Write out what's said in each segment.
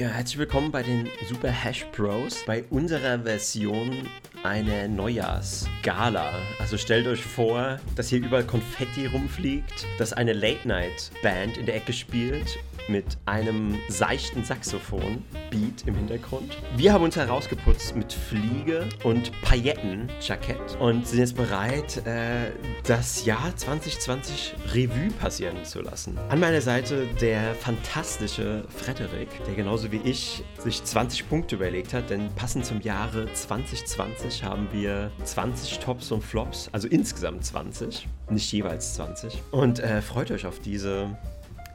Ja, herzlich willkommen bei den Super Hash Bros. Bei unserer Version eine Neujahrsgala. Also stellt euch vor, dass hier überall Konfetti rumfliegt, dass eine Late-Night-Band in der Ecke spielt mit einem seichten Saxophon-Beat im Hintergrund. Wir haben uns herausgeputzt mit Fliege und Pailletten-Jackett und sind jetzt bereit, äh, das Jahr 2020 Revue passieren zu lassen. An meiner Seite der fantastische Frederik, der genauso wie ich sich 20 Punkte überlegt hat, denn passend zum Jahre 2020 haben wir 20 Tops und Flops, also insgesamt 20, nicht jeweils 20. Und äh, freut euch auf diese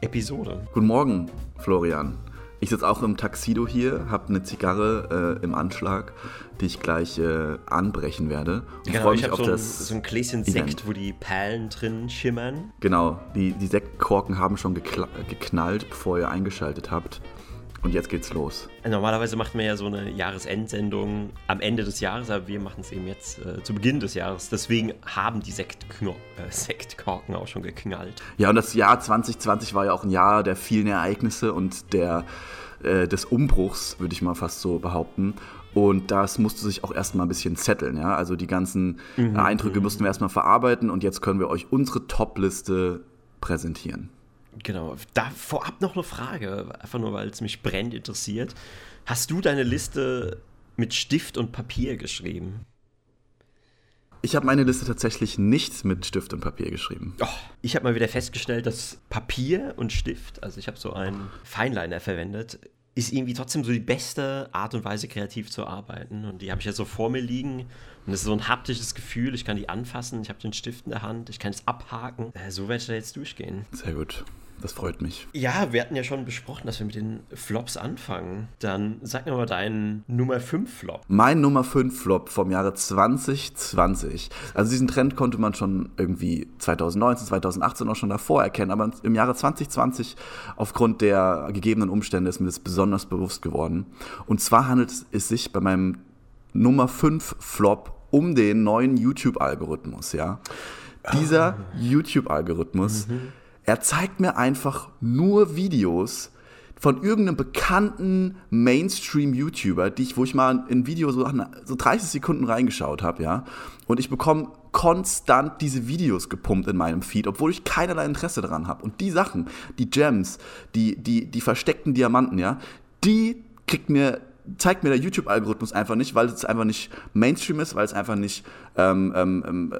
Episode. Guten Morgen, Florian. Ich sitze auch im Taxido hier, habe eine Zigarre äh, im Anschlag, die ich gleich äh, anbrechen werde. Und genau, freue mich auf so das. Ein, so ein Gläschen Event. Sekt, wo die Perlen drin schimmern. Genau, die, die Sektkorken haben schon geknallt, bevor ihr eingeschaltet habt. Und jetzt geht's los. Normalerweise macht man ja so eine Jahresendsendung am Ende des Jahres, aber wir machen es eben jetzt äh, zu Beginn des Jahres. Deswegen haben die Sektkno äh, Sektkorken auch schon geknallt. Ja, und das Jahr 2020 war ja auch ein Jahr der vielen Ereignisse und der, äh, des Umbruchs, würde ich mal fast so behaupten. Und das musste sich auch erstmal ein bisschen zetteln. Ja? Also die ganzen mhm. Eindrücke mussten wir erstmal verarbeiten und jetzt können wir euch unsere Top-Liste präsentieren. Genau. Da vorab noch eine Frage, einfach nur, weil es mich brennend interessiert. Hast du deine Liste mit Stift und Papier geschrieben? Ich habe meine Liste tatsächlich nicht mit Stift und Papier geschrieben. Oh, ich habe mal wieder festgestellt, dass Papier und Stift, also ich habe so einen Feinliner verwendet, ist irgendwie trotzdem so die beste Art und Weise, kreativ zu arbeiten. Und die habe ich ja so vor mir liegen. Und es ist so ein haptisches Gefühl. Ich kann die anfassen. Ich habe den Stift in der Hand. Ich kann es abhaken. Äh, so werde ich da jetzt durchgehen. Sehr gut. Das freut mich. Ja, wir hatten ja schon besprochen, dass wir mit den Flops anfangen. Dann sag mir mal deinen Nummer 5 Flop. Mein Nummer 5 Flop vom Jahre 2020. Also diesen Trend konnte man schon irgendwie 2019, 2018 auch schon davor erkennen, aber im Jahre 2020 aufgrund der gegebenen Umstände ist mir das besonders bewusst geworden. Und zwar handelt es sich bei meinem Nummer 5 Flop um den neuen YouTube-Algorithmus, ja. Dieser ah. YouTube-Algorithmus mhm er zeigt mir einfach nur Videos von irgendeinem bekannten Mainstream-YouTuber, die ich, wo ich mal ein Video so, so 30 Sekunden reingeschaut habe, ja. Und ich bekomme konstant diese Videos gepumpt in meinem Feed, obwohl ich keinerlei Interesse daran habe. Und die Sachen, die Gems, die, die, die versteckten Diamanten, ja, die kriegt mir zeigt mir der YouTube-Algorithmus einfach nicht, weil es einfach nicht Mainstream ist, weil es einfach nicht ähm, ähm, ähm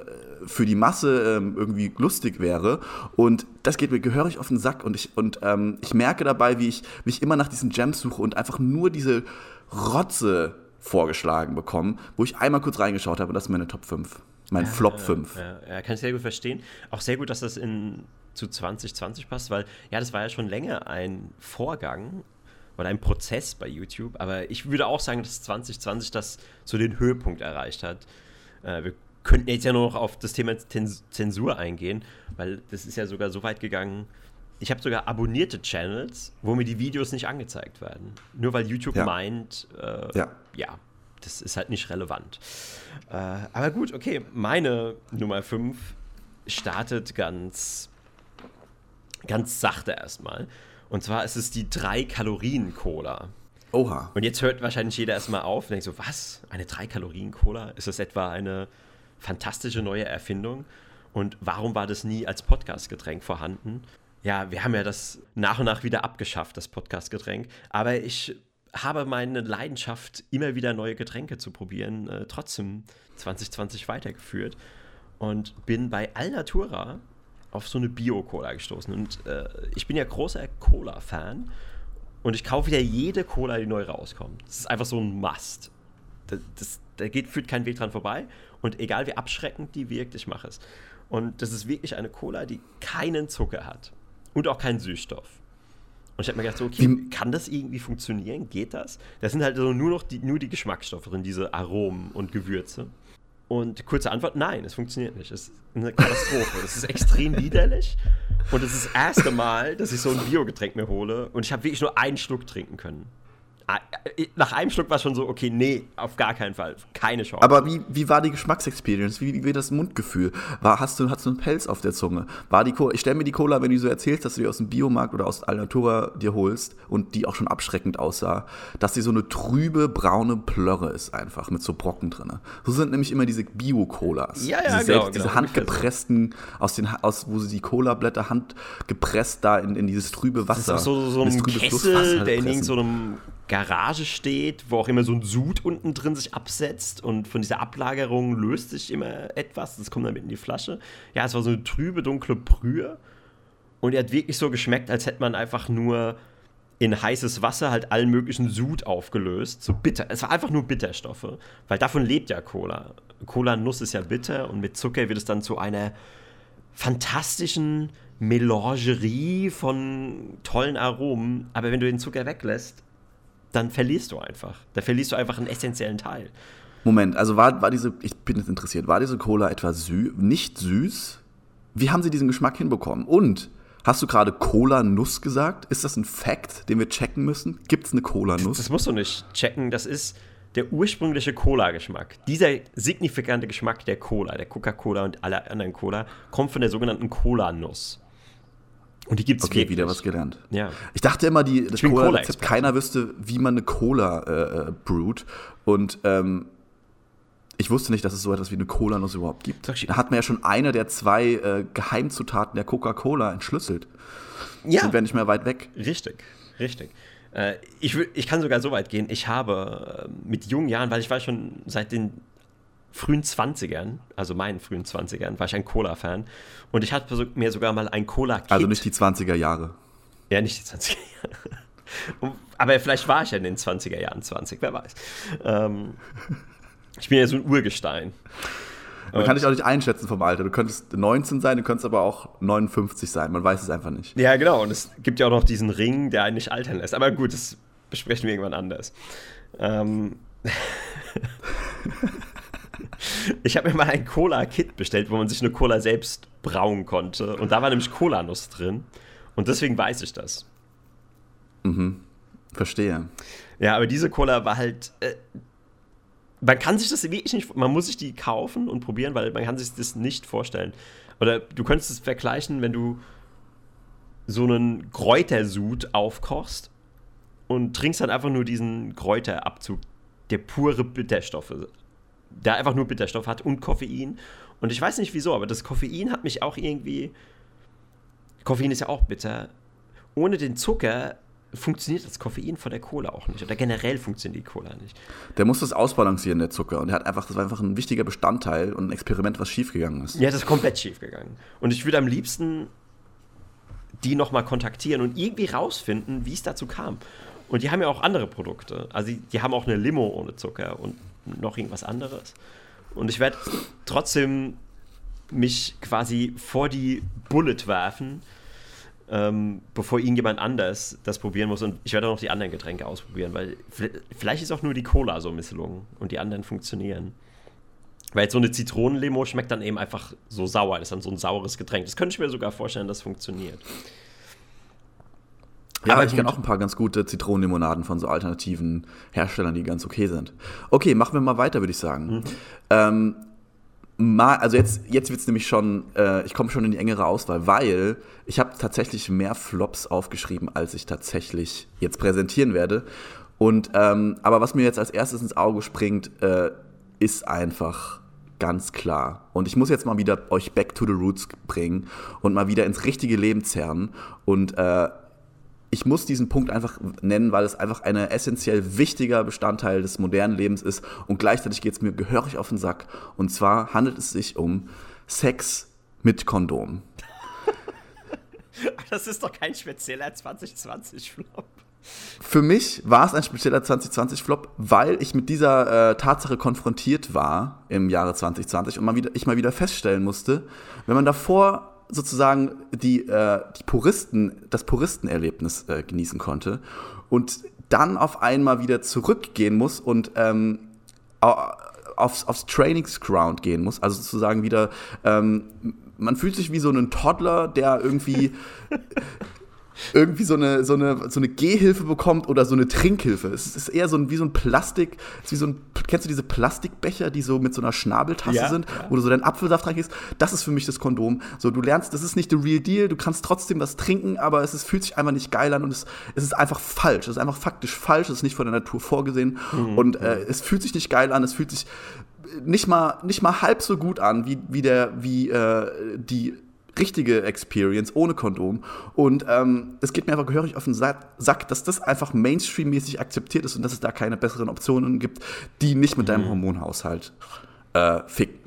für die Masse ähm, irgendwie lustig wäre. Und das geht mir gehörig auf den Sack. Und ich, und, ähm, ich merke dabei, wie ich, wie ich immer nach diesen Gems suche und einfach nur diese Rotze vorgeschlagen bekomme, wo ich einmal kurz reingeschaut habe und das ist meine Top 5. Mein ja, Flop 5. Ja, ja, kann ich sehr gut verstehen. Auch sehr gut, dass das in, zu 2020 passt, weil ja, das war ja schon länger ein Vorgang, oder ein Prozess bei YouTube. Aber ich würde auch sagen, dass 2020 das so den Höhepunkt erreicht hat. Äh, wir könnten jetzt ja nur noch auf das Thema Zensur eingehen, weil das ist ja sogar so weit gegangen. Ich habe sogar abonnierte Channels, wo mir die Videos nicht angezeigt werden. Nur weil YouTube ja. meint, äh, ja. ja. das ist halt nicht relevant. Äh, aber gut, okay, meine Nummer 5 startet ganz, ganz sachte erstmal. Und zwar ist es die 3-Kalorien-Cola. Oha. Und jetzt hört wahrscheinlich jeder erstmal auf und denkt so, was? Eine 3-Kalorien-Cola? Ist das etwa eine fantastische neue Erfindung? Und warum war das nie als Podcast-Getränk vorhanden? Ja, wir haben ja das nach und nach wieder abgeschafft, das Podcast-Getränk. Aber ich habe meine Leidenschaft, immer wieder neue Getränke zu probieren, äh, trotzdem 2020 weitergeführt und bin bei Alnatura auf so eine Bio-Cola gestoßen. Und äh, ich bin ja großer Cola-Fan und ich kaufe wieder jede Cola, die neu rauskommt. Das ist einfach so ein Must. Das, das, da geht, führt kein Weg dran vorbei. Und egal wie abschreckend die wirkt, ich mache es. Und das ist wirklich eine Cola, die keinen Zucker hat. Und auch keinen Süßstoff. Und ich habe mir gedacht, so, okay, kann das irgendwie funktionieren? Geht das? Da sind halt so nur noch die, nur die Geschmacksstoffe drin, diese Aromen und Gewürze. Und kurze Antwort, nein, es funktioniert nicht. Es ist eine Katastrophe. Das ist extrem widerlich. Und es ist das erste Mal, dass ich so ein Biogetränk mir hole und ich habe wirklich nur einen Schluck trinken können. Ah, äh, nach einem Schluck war es schon so, okay, nee, auf gar keinen Fall. Keine Chance. Aber wie, wie war die Geschmacksexperience? Wie, wie das Mundgefühl? War, hast, du, hast du einen Pelz auf der Zunge? War die Cola, ich stelle mir die Cola, wenn du so erzählst, dass du die aus dem Biomarkt oder aus Alnatura dir holst und die auch schon abschreckend aussah, dass die so eine trübe, braune Plörre ist einfach mit so Brocken drin. So sind nämlich immer diese Bio-Colas. Ja, ja, diese, genau, selbst, genau, diese handgepressten, aus den, aus, wo sie die Cola-Blätter handgepresst da in, in dieses trübe Wasser. Das ist auch so, so in ein Kessel, der in pressen. irgendeinem Garage steht, wo auch immer so ein Sud unten drin sich absetzt und von dieser Ablagerung löst sich immer etwas. Das kommt dann mit in die Flasche. Ja, es war so eine trübe, dunkle Brühe und die hat wirklich so geschmeckt, als hätte man einfach nur in heißes Wasser halt allen möglichen Sud aufgelöst. So bitter. Es war einfach nur Bitterstoffe, weil davon lebt ja Cola. Cola-Nuss ist ja bitter und mit Zucker wird es dann zu einer fantastischen Melangerie von tollen Aromen. Aber wenn du den Zucker weglässt, dann verlierst du einfach. Da verlierst du einfach einen essentiellen Teil. Moment, also war, war diese, ich bin jetzt interessiert, war diese Cola etwa süß, nicht süß? Wie haben sie diesen Geschmack hinbekommen? Und hast du gerade Cola-Nuss gesagt? Ist das ein Fact, den wir checken müssen? Gibt es eine Cola-Nuss? Das musst du nicht checken. Das ist der ursprüngliche Cola-Geschmack. Dieser signifikante Geschmack der Cola, der Coca-Cola und aller anderen Cola, kommt von der sogenannten Cola-Nuss. Und die gibt es Okay, wirklich. wieder was gelernt. Ja. Ich dachte immer, die, das Cola-Rezept, keiner wüsste, wie man eine Cola äh, äh, brewt. Und ähm, ich wusste nicht, dass es so etwas wie eine Cola-Nuss überhaupt gibt. Da hat man ja schon eine der zwei äh, Geheimzutaten der Coca-Cola entschlüsselt. Ja, Sind wir nicht mehr weit weg. richtig, richtig. Äh, ich, will, ich kann sogar so weit gehen. Ich habe äh, mit jungen Jahren, weil ich war schon seit den frühen 20ern, also meinen frühen 20ern, war ich ein Cola-Fan. Und ich hatte mir sogar mal ein Cola-Kit. Also nicht die 20er Jahre. Ja, nicht die 20er Jahre. Aber vielleicht war ich ja in den 20er Jahren 20, wer weiß. Ähm, ich bin ja so ein Urgestein. Man kann dich auch nicht einschätzen vom Alter. Du könntest 19 sein, du könntest aber auch 59 sein. Man weiß es einfach nicht. Ja, genau. Und es gibt ja auch noch diesen Ring, der einen nicht altern lässt. Aber gut, das besprechen wir irgendwann anders. Ähm ich habe mir mal ein Cola-Kit bestellt, wo man sich eine Cola selbst brauen konnte. Und da war nämlich Cola-Nuss drin. Und deswegen weiß ich das. Verstehe. Ja, aber diese Cola war halt. Äh, man kann sich das wirklich nicht. Man muss sich die kaufen und probieren, weil man kann sich das nicht vorstellen. Oder du könntest es vergleichen, wenn du so einen Kräutersud aufkochst und trinkst dann einfach nur diesen Kräuterabzug, der pure Bitterstoffe, der einfach nur Bitterstoff hat und Koffein. Und ich weiß nicht wieso, aber das Koffein hat mich auch irgendwie. Koffein ist ja auch bitter. Ohne den Zucker funktioniert das Koffein von der Cola auch nicht. Oder generell funktioniert die Cola nicht. Der muss das ausbalancieren, der Zucker. Und er hat einfach, das war einfach ein wichtiger Bestandteil und ein Experiment, was schiefgegangen ist. Ja, das ist komplett schief gegangen. Und ich würde am liebsten die nochmal kontaktieren und irgendwie rausfinden, wie es dazu kam. Und die haben ja auch andere Produkte. Also die, die haben auch eine Limo ohne Zucker und noch irgendwas anderes. Und ich werde trotzdem mich quasi vor die Bullet werfen, ähm, bevor irgendjemand anders das probieren muss. Und ich werde auch noch die anderen Getränke ausprobieren, weil vielleicht ist auch nur die Cola so misslungen und die anderen funktionieren. Weil jetzt so eine Zitronenlimo schmeckt dann eben einfach so sauer. Das ist dann so ein saures Getränk. Das könnte ich mir sogar vorstellen, dass funktioniert. Ja, Aber ich kenne auch ein paar ganz gute Zitronenlimonaden von so alternativen Herstellern, die ganz okay sind. Okay, machen wir mal weiter, würde ich sagen. Ähm, mal, also jetzt, jetzt wird es nämlich schon, äh, ich komme schon in die engere Auswahl, weil ich habe tatsächlich mehr Flops aufgeschrieben, als ich tatsächlich jetzt präsentieren werde. Und ähm, aber was mir jetzt als erstes ins Auge springt, äh, ist einfach ganz klar. Und ich muss jetzt mal wieder euch back to the roots bringen und mal wieder ins richtige Leben zerren. Und äh, ich muss diesen Punkt einfach nennen, weil es einfach ein essentiell wichtiger Bestandteil des modernen Lebens ist und gleichzeitig geht es mir gehörig auf den Sack. Und zwar handelt es sich um Sex mit Kondom. Das ist doch kein spezieller 2020-Flop. Für mich war es ein spezieller 2020-Flop, weil ich mit dieser äh, Tatsache konfrontiert war im Jahre 2020 und mal wieder, ich mal wieder feststellen musste, wenn man davor sozusagen die, äh, die Puristen, das Puristenerlebnis äh, genießen konnte und dann auf einmal wieder zurückgehen muss und ähm, au- aufs, aufs Trainingsground gehen muss, also sozusagen wieder, ähm, man fühlt sich wie so ein Toddler, der irgendwie irgendwie so eine, so, eine, so eine Gehhilfe bekommt oder so eine Trinkhilfe. Es ist eher so ein, wie so ein Plastik, wie so ein, kennst du diese Plastikbecher, die so mit so einer Schnabeltasse Ja, sind, ja. wo du so deinen Apfelsaft reingehst? Das ist für mich das Kondom. So, du lernst, das ist nicht the real deal, du kannst trotzdem was trinken, aber es ist, fühlt sich einfach nicht geil an und es, es ist einfach falsch. Es ist einfach faktisch falsch, es ist nicht von der Natur vorgesehen Mhm. und äh, es fühlt sich nicht geil an, es fühlt sich nicht mal, nicht mal halb so gut an wie, wie, der, wie äh, die richtige Experience ohne Kondom. Und ähm, es geht mir einfach gehörig auf den Sa- Sack, dass das einfach Mainstream-mäßig akzeptiert ist und dass es da keine besseren Optionen gibt, die nicht mit deinem Hormonhaushalt äh, ficken.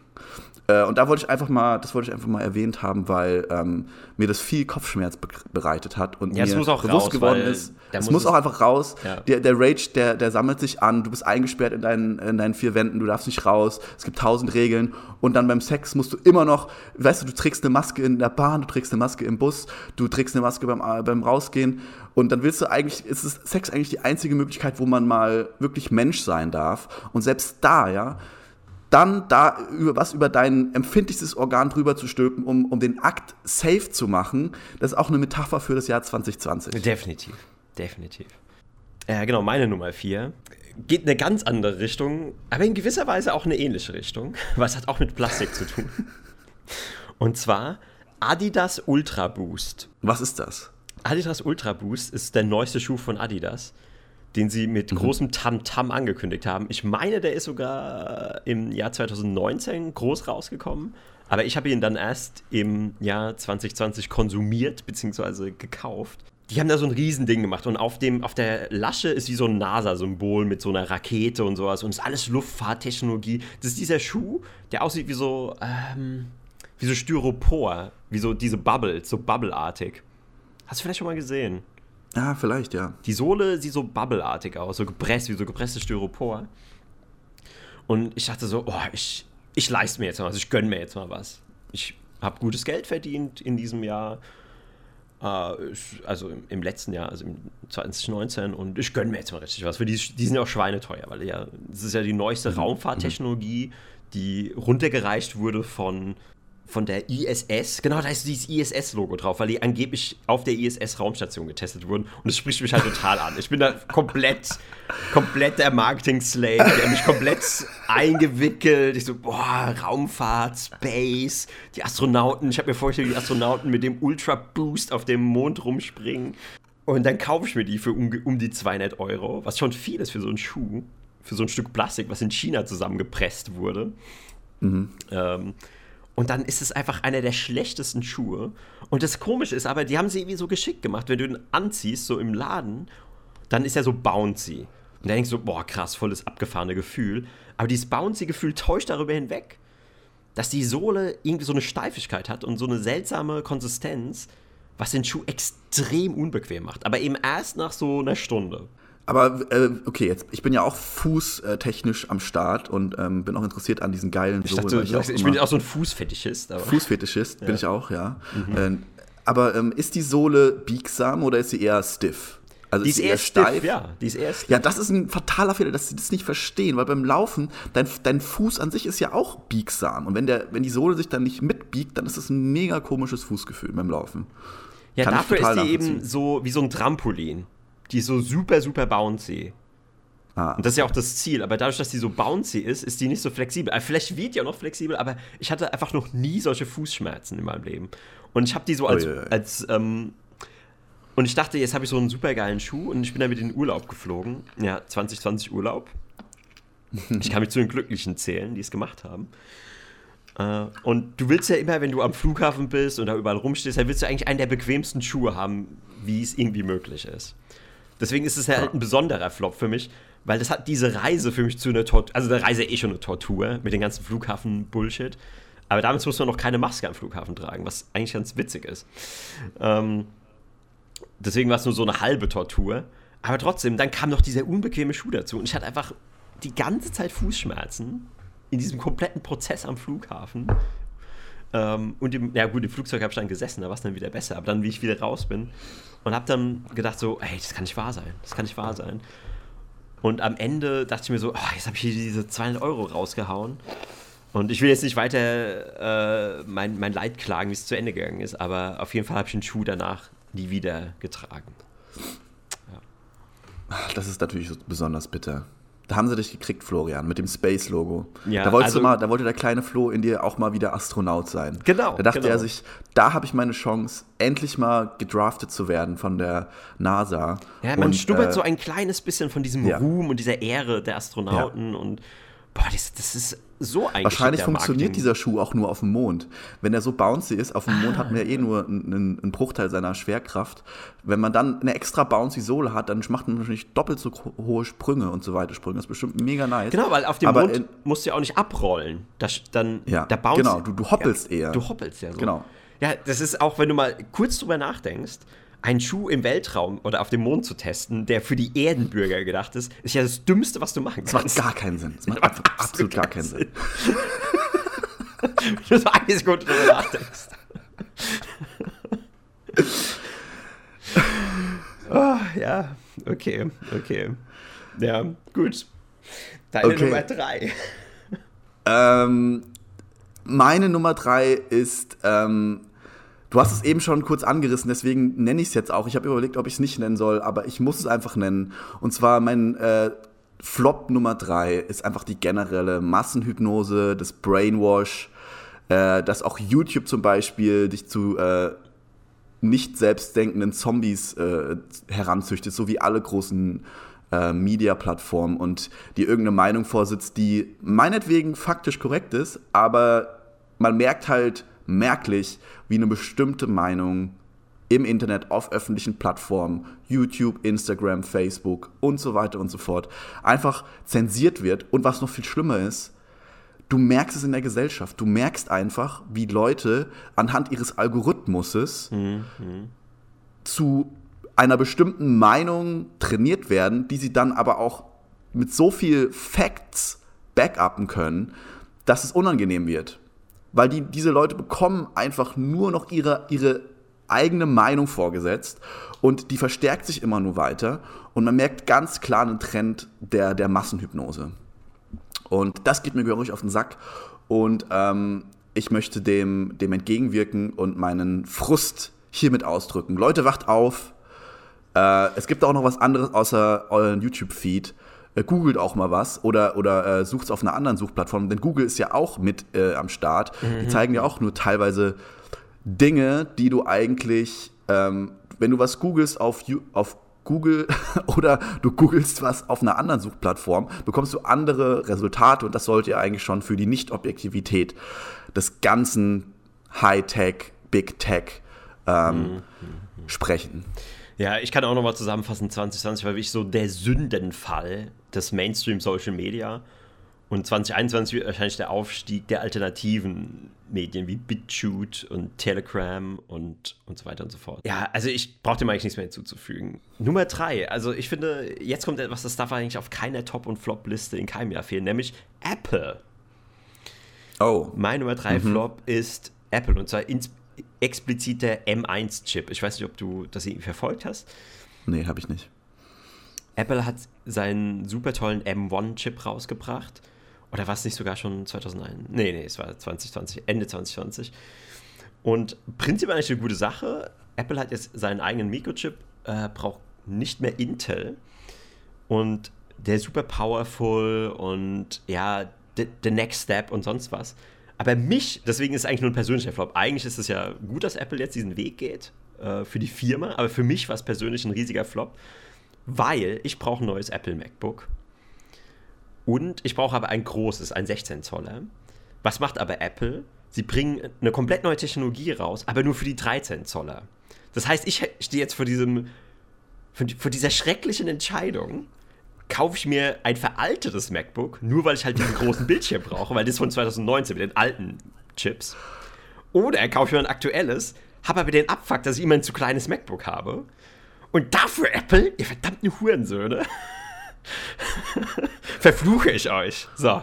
Äh, und da wollte ich einfach mal, das wollte ich einfach mal erwähnt haben, weil ähm, mir das viel Kopfschmerz be bereitet hat und Ja, mir muss auch bewusst raus, geworden ist, es muss muss auch einfach raus. Ja. Der, der Rage, der, der sammelt sich an, du bist eingesperrt in deinen, in deinen vier Wänden, du darfst nicht raus, es gibt tausend Regeln. Und dann beim Sex musst du immer noch, weißt du, du trägst eine Maske in der Bahn, du trägst eine Maske im Bus, du trägst eine Maske beim, äh, beim Rausgehen. Und dann willst du eigentlich, ist Sex eigentlich die einzige Möglichkeit, wo man mal wirklich Mensch sein darf. Und selbst da, ja, dann da über was über dein empfindlichstes Organ drüber zu stülpen, um, um den Akt safe zu machen, das ist auch eine Metapher für das Jahr 2020. Definitiv, definitiv. Ja, genau, meine Nummer 4 geht in eine ganz andere Richtung, aber in gewisser Weise auch eine ähnliche Richtung, was hat auch mit Plastik zu tun. Und zwar Adidas Ultra Boost. Was ist das? Adidas Ultra Boost ist der neueste Schuh von Adidas, den sie mit großem Tamtam angekündigt haben. Ich meine, der ist sogar im Jahr 2019 groß rausgekommen, aber ich habe ihn dann erst im Jahr 2020 konsumiert bzw. gekauft. Die haben da so ein Riesending gemacht und auf, dem, auf der Lasche ist wie so ein NASA-Symbol mit so einer Rakete und sowas und es ist alles Luftfahrttechnologie. Das ist dieser Schuh, der aussieht wie so, ähm, wie so Styropor, wie so diese Bubbles, so bubbleartig. Hast du vielleicht schon mal gesehen? Ja, vielleicht, ja. Die Sohle sieht so bubbleartig aus, so gepresst, wie so gepresstes Styropor. Und ich dachte so, oh, ich, ich leiste mir jetzt mal was, ich gönne mir jetzt mal was. Ich habe gutes Geld verdient in diesem Jahr. Äh, ich- also im, im letzten Jahr, also im 2019. Und ich gönne mir jetzt mal richtig was. Für die, die sind ja auch schweineteuer, weil ja, das ist ja die neueste Raumfahrttechnologie, die runtergereicht wurde von, von der ISS. Genau, da ist dieses ISS-Logo drauf, weil die angeblich auf der ISS-Raumstation getestet wurden. Und das spricht mich halt total an. Ich bin da komplett, komplett der Marketing-Slave, der mich komplett eingewickelt. Ich so, boah, Raumfahrt, Space, die Astronauten. Ich habe mir vorgestellt, die Astronauten mit dem Ultra-Boost auf dem Mond rumspringen. Und dann kaufe ich mir die für um, um die 200 Euro, was schon viel ist für so einen Schuh, für so ein Stück Plastik, was in China zusammengepresst wurde. Ähm, und dann ist es einfach einer der schlechtesten Schuhe. Und das Komische ist aber, die haben sie irgendwie so geschickt gemacht. Wenn du ihn anziehst, so im Laden, dann ist er so bouncy. Und dann denkst du, boah, krass, volles abgefahrene Gefühl. Aber dieses bouncy Gefühl täuscht darüber hinweg, dass die Sohle irgendwie so eine Steifigkeit hat und so eine seltsame Konsistenz, was den Schuh extrem unbequem macht. Aber eben erst nach so einer Stunde. Aber äh, okay, jetzt ich bin ja auch fußtechnisch am Start und ähm, bin auch interessiert an diesen geilen Ich, Sohlen. dachte, weil ich, dachte, ich bin auch so ein Fußfetischist. Aber Fußfetischist bin ich auch, ja. Ähm, aber ähm, ist die Sohle biegsam oder ist sie eher stiff? Also die ist sie eher stiff, ja. Die ist eher stiff. Ja, das ist ein fataler Fehler, dass sie das nicht verstehen, weil beim Laufen, dein, dein Fuß an sich ist ja auch biegsam. Und wenn, der, wenn die Sohle sich dann nicht mitbiegt, dann ist das ein mega komisches Fußgefühl beim Laufen. Ja, Kann dafür ist die eben so wie so ein Trampolin. Die ist so super, super bouncy. Ah, Und das ist ja auch das Ziel. Aber dadurch, dass die so bouncy ist, ist die nicht so flexibel. Äh, Vielleicht wird die auch noch flexibel, aber ich hatte einfach noch nie solche Fußschmerzen in meinem Leben. Und ich habe die so als, ui. als ähm, und ich dachte, jetzt habe ich so einen super geilen Schuh und ich bin damit in den Urlaub geflogen. Ja, 2020 Urlaub. Ich kann mich zu den Glücklichen zählen, die es gemacht haben. Äh, Und du willst ja immer, wenn du am Flughafen bist und da überall rumstehst, dann willst du eigentlich einen der bequemsten Schuhe haben, wie es irgendwie möglich ist. Deswegen ist es ja halt ein besonderer Flop für mich, weil das hat diese Reise für mich zu einer Tortur, also eine Reise eh schon eine Tortur mit den ganzen Flughafen-Bullshit. Aber damals muss man noch keine Maske am Flughafen tragen, was eigentlich ganz witzig ist. Ähm, deswegen war es nur so eine halbe Tortur. Aber trotzdem, dann kam noch dieser unbequeme Schuh dazu und ich hatte einfach die ganze Zeit Fußschmerzen in diesem kompletten Prozess am Flughafen. Ähm, und im, ja gut, im Flugzeug habe ich dann gesessen, da war es dann wieder besser. Aber dann, wie ich wieder raus bin und habe dann gedacht so, ey, das kann nicht wahr sein, das kann nicht wahr sein. Und am Ende dachte ich mir so, oh, jetzt habe ich hier diese 200 Euro rausgehauen. Und ich will jetzt nicht weiter äh, mein, mein Leid klagen, wie es zu Ende gegangen ist, aber auf jeden Fall habe ich den Schuh danach nie wieder getragen. Das ist natürlich besonders bitter. Da haben sie dich gekriegt, Florian, mit dem Space-Logo. Ja, da, wolltest also- du mal, da wollte der kleine Flo in dir auch mal wieder Astronaut sein. Genau, Da dachte genau. er sich, da habe ich meine Chance, endlich mal gedraftet zu werden von der NASA. Ja, man Und, schnuppert äh, so ein kleines bisschen von diesem ja. Ruhm und dieser Ehre der Astronauten und boah, das, das ist so ein Wahrscheinlich funktioniert dieser Schuh auch nur auf dem Mond. Wenn er so bouncy ist, auf dem Mond hat man ja eh nur einen, einen Bruchteil seiner Schwerkraft. Wenn man dann eine extra bouncy Sohle hat, dann macht man natürlich doppelt so hohe Sprünge und so weiter. Sprünge das ist bestimmt mega nice. Genau, weil auf dem Aber Mond in- musst du ja auch nicht abrollen. Das, dann, Ja, da bounce- genau, du- du hoppelst eher. Du hoppelst ja so. Genau. Ja, das ist auch, wenn du mal kurz drüber nachdenkst, einen Schuh im Weltraum oder auf dem Mond zu testen, der für die Erdenbürger gedacht ist, ist ja das Dümmste, was du machen Das macht kannst. gar keinen Sinn. Das macht einfach absolut gar keinen Sinn. Wenn du so eine Sekunde drüber nachdenkst. oh, ja, okay, okay. Ja, gut. Deine Okay. Nummer drei. Ähm, meine Nummer drei ist, ähm, du hast es eben schon kurz angerissen, deswegen nenne ich es jetzt auch. Ich habe überlegt, ob ich es nicht nennen soll, aber ich muss es einfach nennen. Und zwar mein äh, Flop Nummer drei ist einfach die generelle Massenhypnose, das Brainwash, äh, dass auch YouTube zum Beispiel dich zu äh, nicht selbstdenkenden Zombies äh, heranzüchtet, so wie alle großen äh, Media-Plattformen und die irgendeine Meinung vorsitzt, die meinetwegen faktisch korrekt ist, aber man merkt halt merklich, wie eine bestimmte Meinung im Internet, auf öffentlichen Plattformen, YouTube, Instagram, Facebook und so weiter und so fort, einfach zensiert wird. Und was noch viel schlimmer ist, du merkst es in der Gesellschaft. Du merkst einfach, wie Leute anhand ihres Algorithmuses zu einer bestimmten Meinung trainiert werden, die sie dann aber auch mit so viel Facts backuppen können, dass es unangenehm wird. Weil die, diese Leute bekommen einfach nur noch ihre, ihre eigene Meinung vorgesetzt und die verstärkt sich immer nur weiter und man merkt ganz klar einen Trend der, der Massenhypnose. Und das geht mir gehörig auf den Sack. Und ähm, ich möchte dem, dem entgegenwirken und meinen Frust hiermit ausdrücken. Leute, wacht auf. Äh, es gibt auch noch was anderes außer euren YouTube-Feed. Äh, googelt auch mal was oder, oder äh, sucht es auf einer anderen Suchplattform, denn Google ist ja auch mit äh, am Start. Die zeigen ja auch nur teilweise Dinge, die du eigentlich, ähm, wenn du was googelst auf, auf Google oder du googelst was auf einer anderen Suchplattform, bekommst du andere Resultate und das sollte ja eigentlich schon für die Nicht-Objektivität des ganzen High-Tech, Big-Tech ähm, sprechen. Ja, ich kann auch nochmal zusammenfassen, 2020 war wirklich so der Sündenfall des Mainstream Social Media. Und 2021 wird wahrscheinlich der Aufstieg der alternativen Medien wie BitChute und Telegram und, und so weiter und so fort. Ja, also ich brauche dem eigentlich nichts mehr hinzuzufügen. Nummer drei, also ich finde, jetzt kommt etwas, das darf eigentlich auf keiner Top- und Flop-Liste in keinem Jahr fehlen, nämlich Apple. Oh, Mein Nummer 3 Flop ist Apple und zwar ins, explizit der M1-Chip. Ich weiß nicht, ob du das irgendwie verfolgt hast. nee, habe ich nicht. Apple hat seinen super tollen M1-Chip rausgebracht. Oder war es nicht sogar schon 2001? Nee, nee, es war 2020, Ende 2020. Und prinzipiell eigentlich eine gute Sache. Apple hat jetzt seinen eigenen Mikrochip, äh, braucht nicht mehr Intel. Und der ist super powerful und ja, the, the next step und sonst was. Aber mich, deswegen ist es eigentlich nur ein persönlicher Flop. Eigentlich ist es ja gut, dass Apple jetzt diesen Weg geht äh, für die Firma, aber für mich war es persönlich ein riesiger Flop, weil ich brauche ein neues Apple MacBook. Und ich brauche aber ein großes, ein 16 Zoller. Was macht aber Apple? Sie bringen eine komplett neue Technologie raus, aber nur für die 13 Zoller. Das heißt, ich stehe jetzt vor diesem, vor die- vor dieser schrecklichen Entscheidung. Kaufe ich mir ein veraltetes MacBook, nur weil ich halt diesen großen Bildschirm brauche, weil das ist von 2019 mit den alten Chips. Oder kaufe ich mir ein aktuelles, habe aber den Abfuck, dass ich immer ein zu kleines MacBook habe. Und dafür, Apple, ihr verdammten Hurensöhne, verfluche ich euch. So.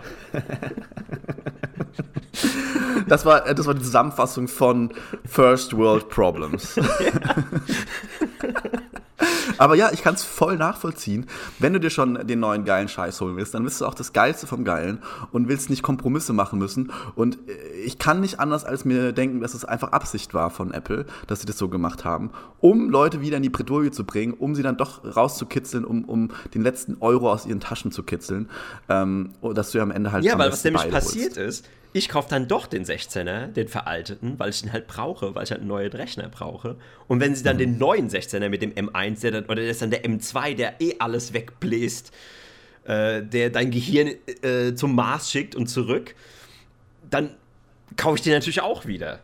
Das war, äh, das war die Zusammenfassung von First World Problems. Aber ja, ich kann es voll nachvollziehen. Wenn du dir schon den neuen geilen Scheiß holen willst, dann willst du auch das Geilste vom Geilen und willst nicht Kompromisse machen müssen. Und äh, ich kann nicht anders als mir denken, dass es einfach Absicht war von Apple, dass sie das so gemacht haben, um Leute wieder in die Bredouille zu bringen, um sie dann doch rauszukitzeln, um, um den letzten Euro aus ihren Taschen zu kitzeln. Ähm, dass du ja am Ende halt. Ja, weil was nämlich passiert ist, ich kaufe dann doch den 16er, den veralteten, weil ich den halt brauche, weil ich halt einen neuen Rechner brauche. Und wenn sie dann mhm. den neuen 16er mit dem M1, der dann, oder das ist dann der M2, der eh alles wegbläst, äh, der dein Gehirn äh, zum Mars schickt und zurück, dann kaufe ich den natürlich auch wieder.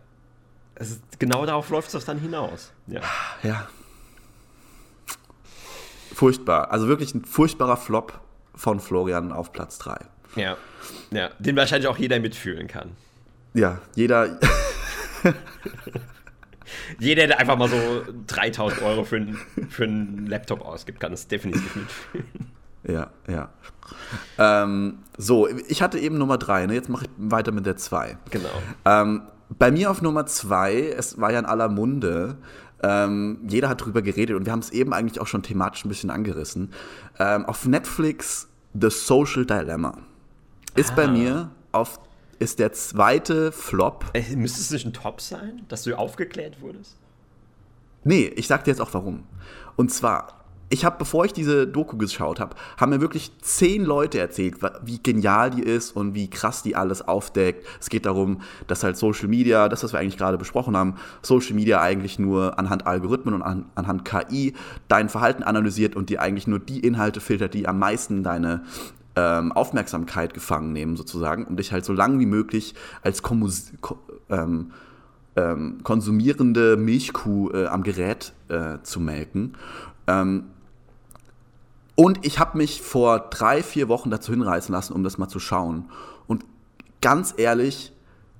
Also genau darauf läuft es doch dann hinaus. Ja. ja. Furchtbar. Also wirklich ein furchtbarer Flop von Florian auf Platz 3. Ja. Ja, den wahrscheinlich auch jeder mitfühlen kann. Ja, jeder. jeder, der einfach mal so 3000 Euro für, einen, für einen Laptop ausgibt, kann es definitiv mitfühlen. Ja, ja. Ähm, so, ich hatte eben Nummer 3, ne? jetzt mache ich weiter mit der 2. Genau. Ähm, bei mir auf Nummer 2, es war ja in aller Munde, ähm, jeder hat drüber geredet und wir haben es eben eigentlich auch schon thematisch ein bisschen angerissen. Ähm, auf Netflix The Social Dilemma. Ist ah. bei mir auf ist der zweite Flop. Äh, müsste es nicht ein Top sein, dass du aufgeklärt wurdest? Nee, ich sag dir jetzt auch warum. Und zwar, ich habe, bevor ich diese Doku geschaut habe, haben mir wirklich zehn Leute erzählt, wie genial die ist und wie krass die alles aufdeckt. Es geht darum, dass halt Social Media, das, was wir eigentlich gerade besprochen haben, Social Media eigentlich nur anhand Algorithmen und an, anhand KI dein Verhalten analysiert und dir eigentlich nur die Inhalte filtert, die am meisten deine ähm, Aufmerksamkeit gefangen nehmen, sozusagen, um dich halt so lange wie möglich als Kommus ähm, ähm, konsumierende Milchkuh äh, am Gerät äh, zu melken. Ähm, und ich habe mich vor drei, vier Wochen dazu hinreißen lassen, um das mal zu schauen. Und ganz ehrlich,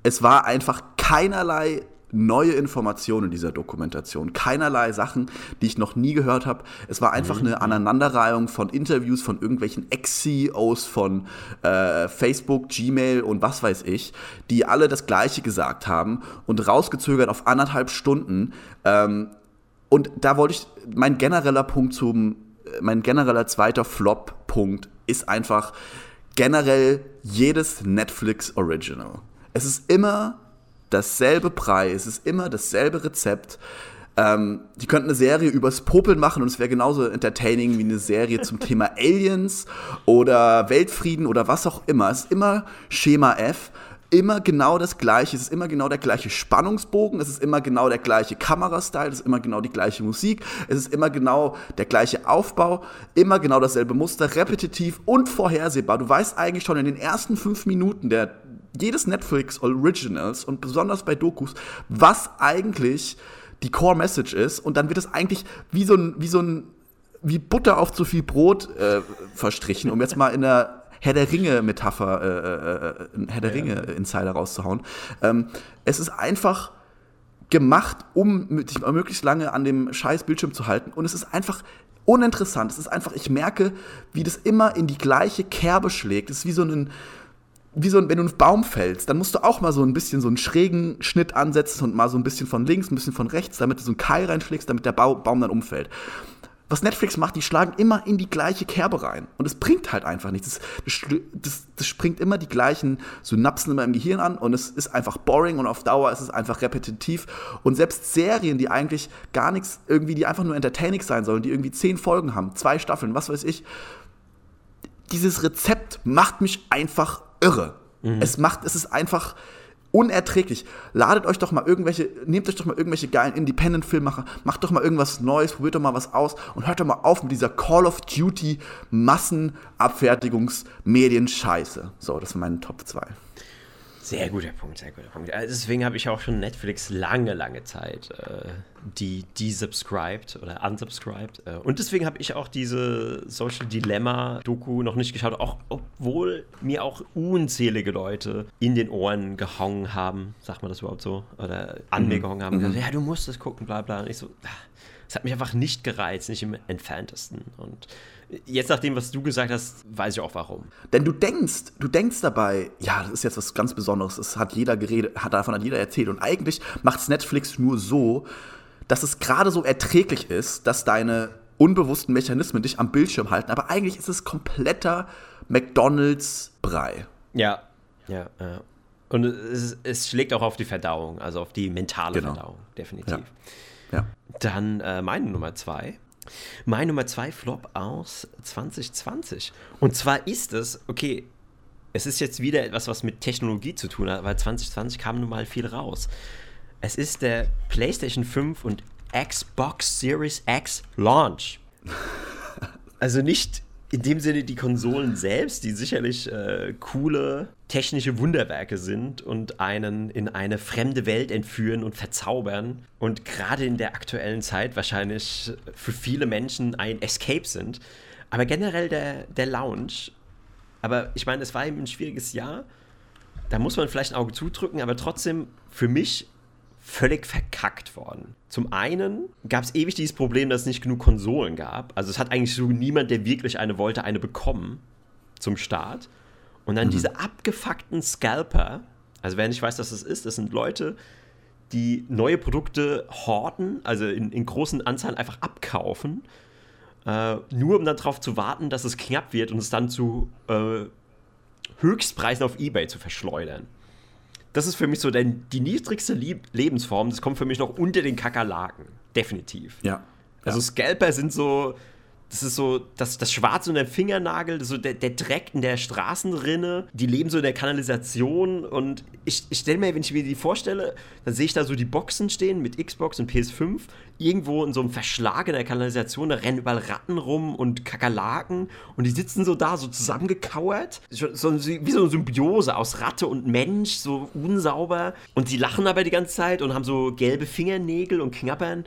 es war einfach keinerlei neue Informationen in dieser Dokumentation. Keinerlei Sachen, die ich noch nie gehört habe. Es war einfach mhm. eine Aneinanderreihung von Interviews von irgendwelchen Ex-CEOs von äh, Facebook, Gmail und was weiß ich, die alle das Gleiche gesagt haben und rausgezögert auf anderthalb Stunden. Ähm, und da wollte ich, mein genereller Punkt zum, mein genereller zweiter Flop-Punkt ist einfach generell jedes Netflix Original. Es ist immer dasselbe Preis, es ist immer dasselbe Rezept. Ähm, die könnten eine Serie übers Popeln machen und es wäre genauso entertaining wie eine Serie zum Thema Aliens oder Weltfrieden oder was auch immer. Es ist immer Schema F, immer genau das gleiche. Es ist immer genau der gleiche Spannungsbogen, es ist immer genau der gleiche Kamerastyle, es ist immer genau die gleiche Musik, es ist immer genau der gleiche Aufbau, immer genau dasselbe Muster, repetitiv und vorhersehbar. Du weißt eigentlich schon in den ersten fünf Minuten der jedes Netflix Originals und besonders bei Dokus, was eigentlich die Core Message ist und dann wird es eigentlich wie so ein, wie so ein, wie Butter auf zu viel Brot äh, verstrichen, um jetzt mal in der Herr der Ringe-Metapher, äh, äh, Herr der Ringe-Insider rauszuhauen. Ähm, es ist einfach gemacht, um sich möglichst lange an dem scheiß Bildschirm zu halten. Und es ist einfach uninteressant. Es ist einfach, ich merke, wie das immer in die gleiche Kerbe schlägt. Es ist wie so ein, wie so, wenn du einen Baum fällst, dann musst du auch mal so ein bisschen so einen schrägen Schnitt ansetzen und mal so ein bisschen von links, ein bisschen von rechts, damit du so einen Keil reinschlägst, damit der Baum dann umfällt. Was Netflix macht, die schlagen immer in die gleiche Kerbe rein. Und es bringt halt einfach nichts. Das, das, das, springt immer die gleichen Synapsen immer im Gehirn an und es ist einfach boring und auf Dauer ist es einfach repetitiv. Und selbst Serien, die eigentlich gar nichts, irgendwie, die einfach nur entertaining sein sollen, die irgendwie zehn Folgen haben, zwei Staffeln, was weiß ich, dieses Rezept macht mich einfach irre. Mhm. Es macht, es ist einfach unerträglich. Ladet euch doch mal irgendwelche, nehmt euch doch mal irgendwelche geilen Independent-Filmmacher, macht doch mal irgendwas Neues, probiert doch mal was aus und hört doch mal auf mit dieser Call of Duty Massenabfertigungsmedien-Scheiße. So, das sind meine Top 2. Sehr guter Punkt, sehr guter Punkt. Also deswegen habe ich auch schon Netflix lange, lange Zeit äh, die desubscribed oder unsubscribed. Äh, und deswegen habe ich auch diese Social Dilemma-Doku noch nicht geschaut, auch obwohl mir auch unzählige Leute in den Ohren gehauen haben, sagt man das überhaupt so? Oder an mhm. mir gehauen haben, mhm. gesagt, ja, du musst es gucken, bla bla. Und ich so, ah, es hat mich einfach nicht gereizt, nicht im entferntesten. Und Jetzt, nachdem, was du gesagt hast, weiß ich auch warum. Denn du denkst, du denkst dabei, ja, das ist jetzt was ganz Besonderes, das hat jeder geredet, hat davon hat jeder erzählt. Und eigentlich macht es Netflix nur so, dass es gerade so erträglich ist, dass deine unbewussten Mechanismen dich am Bildschirm halten, aber eigentlich ist es kompletter McDonalds-Brei. Ja, ja, ja. Und es, es, schlägt auch auf die Verdauung, also auf die mentale genau. Verdauung, definitiv. Ja. ja. Dann äh, meine Nummer zwei. Meine Nummer zwei Flop aus 2020. Und zwar ist es, okay, es ist jetzt wieder etwas, was mit Technologie zu tun hat, weil 2020 kam nun mal viel raus. Es ist der PlayStation 5 und Xbox Series X Launch. Also nicht in dem Sinne die Konsolen selbst, die sicherlich äh, coole technische Wunderwerke sind und einen in eine fremde Welt entführen und verzaubern und gerade in der aktuellen Zeit wahrscheinlich für viele Menschen ein Escape sind. Aber generell der, der Lounge, aber ich meine, es war eben ein schwieriges Jahr, da muss man vielleicht ein Auge zudrücken, aber trotzdem für mich völlig verkackt worden. Zum einen gab es ewig dieses Problem, dass es nicht genug Konsolen gab. Also es hat eigentlich so niemand, der wirklich eine wollte, eine bekommen zum Start. Und dann mhm. diese abgefuckten Scalper, also wer nicht weiß, was das ist, das sind Leute, die neue Produkte horten, also in, in großen Anzahlen einfach abkaufen, äh, nur um dann darauf zu warten, dass es knapp wird und es dann zu äh, Höchstpreisen auf Ebay zu verschleudern das ist für mich so denn die niedrigste Lieb Lebensform. Das kommt für mich noch unter den Kakerlaken. Definitiv. Ja. Also Scalper sind so, das ist so das, das Schwarze und der Fingernagel, so der, der Dreck in der Straßenrinne. Die leben so in der Kanalisation. Und ich, ich stelle mir, wenn ich mir die vorstelle, dann sehe ich da so die Boxen stehen mit Xbox und PS5. Irgendwo in so einem Verschlag in der Kanalisation, da rennen überall Ratten rum und Kakerlaken. Und die sitzen so da, so zusammengekauert. So, wie so eine Symbiose aus Ratte und Mensch, so unsauber. Und sie lachen aber die ganze Zeit und haben so gelbe Fingernägel und knabbern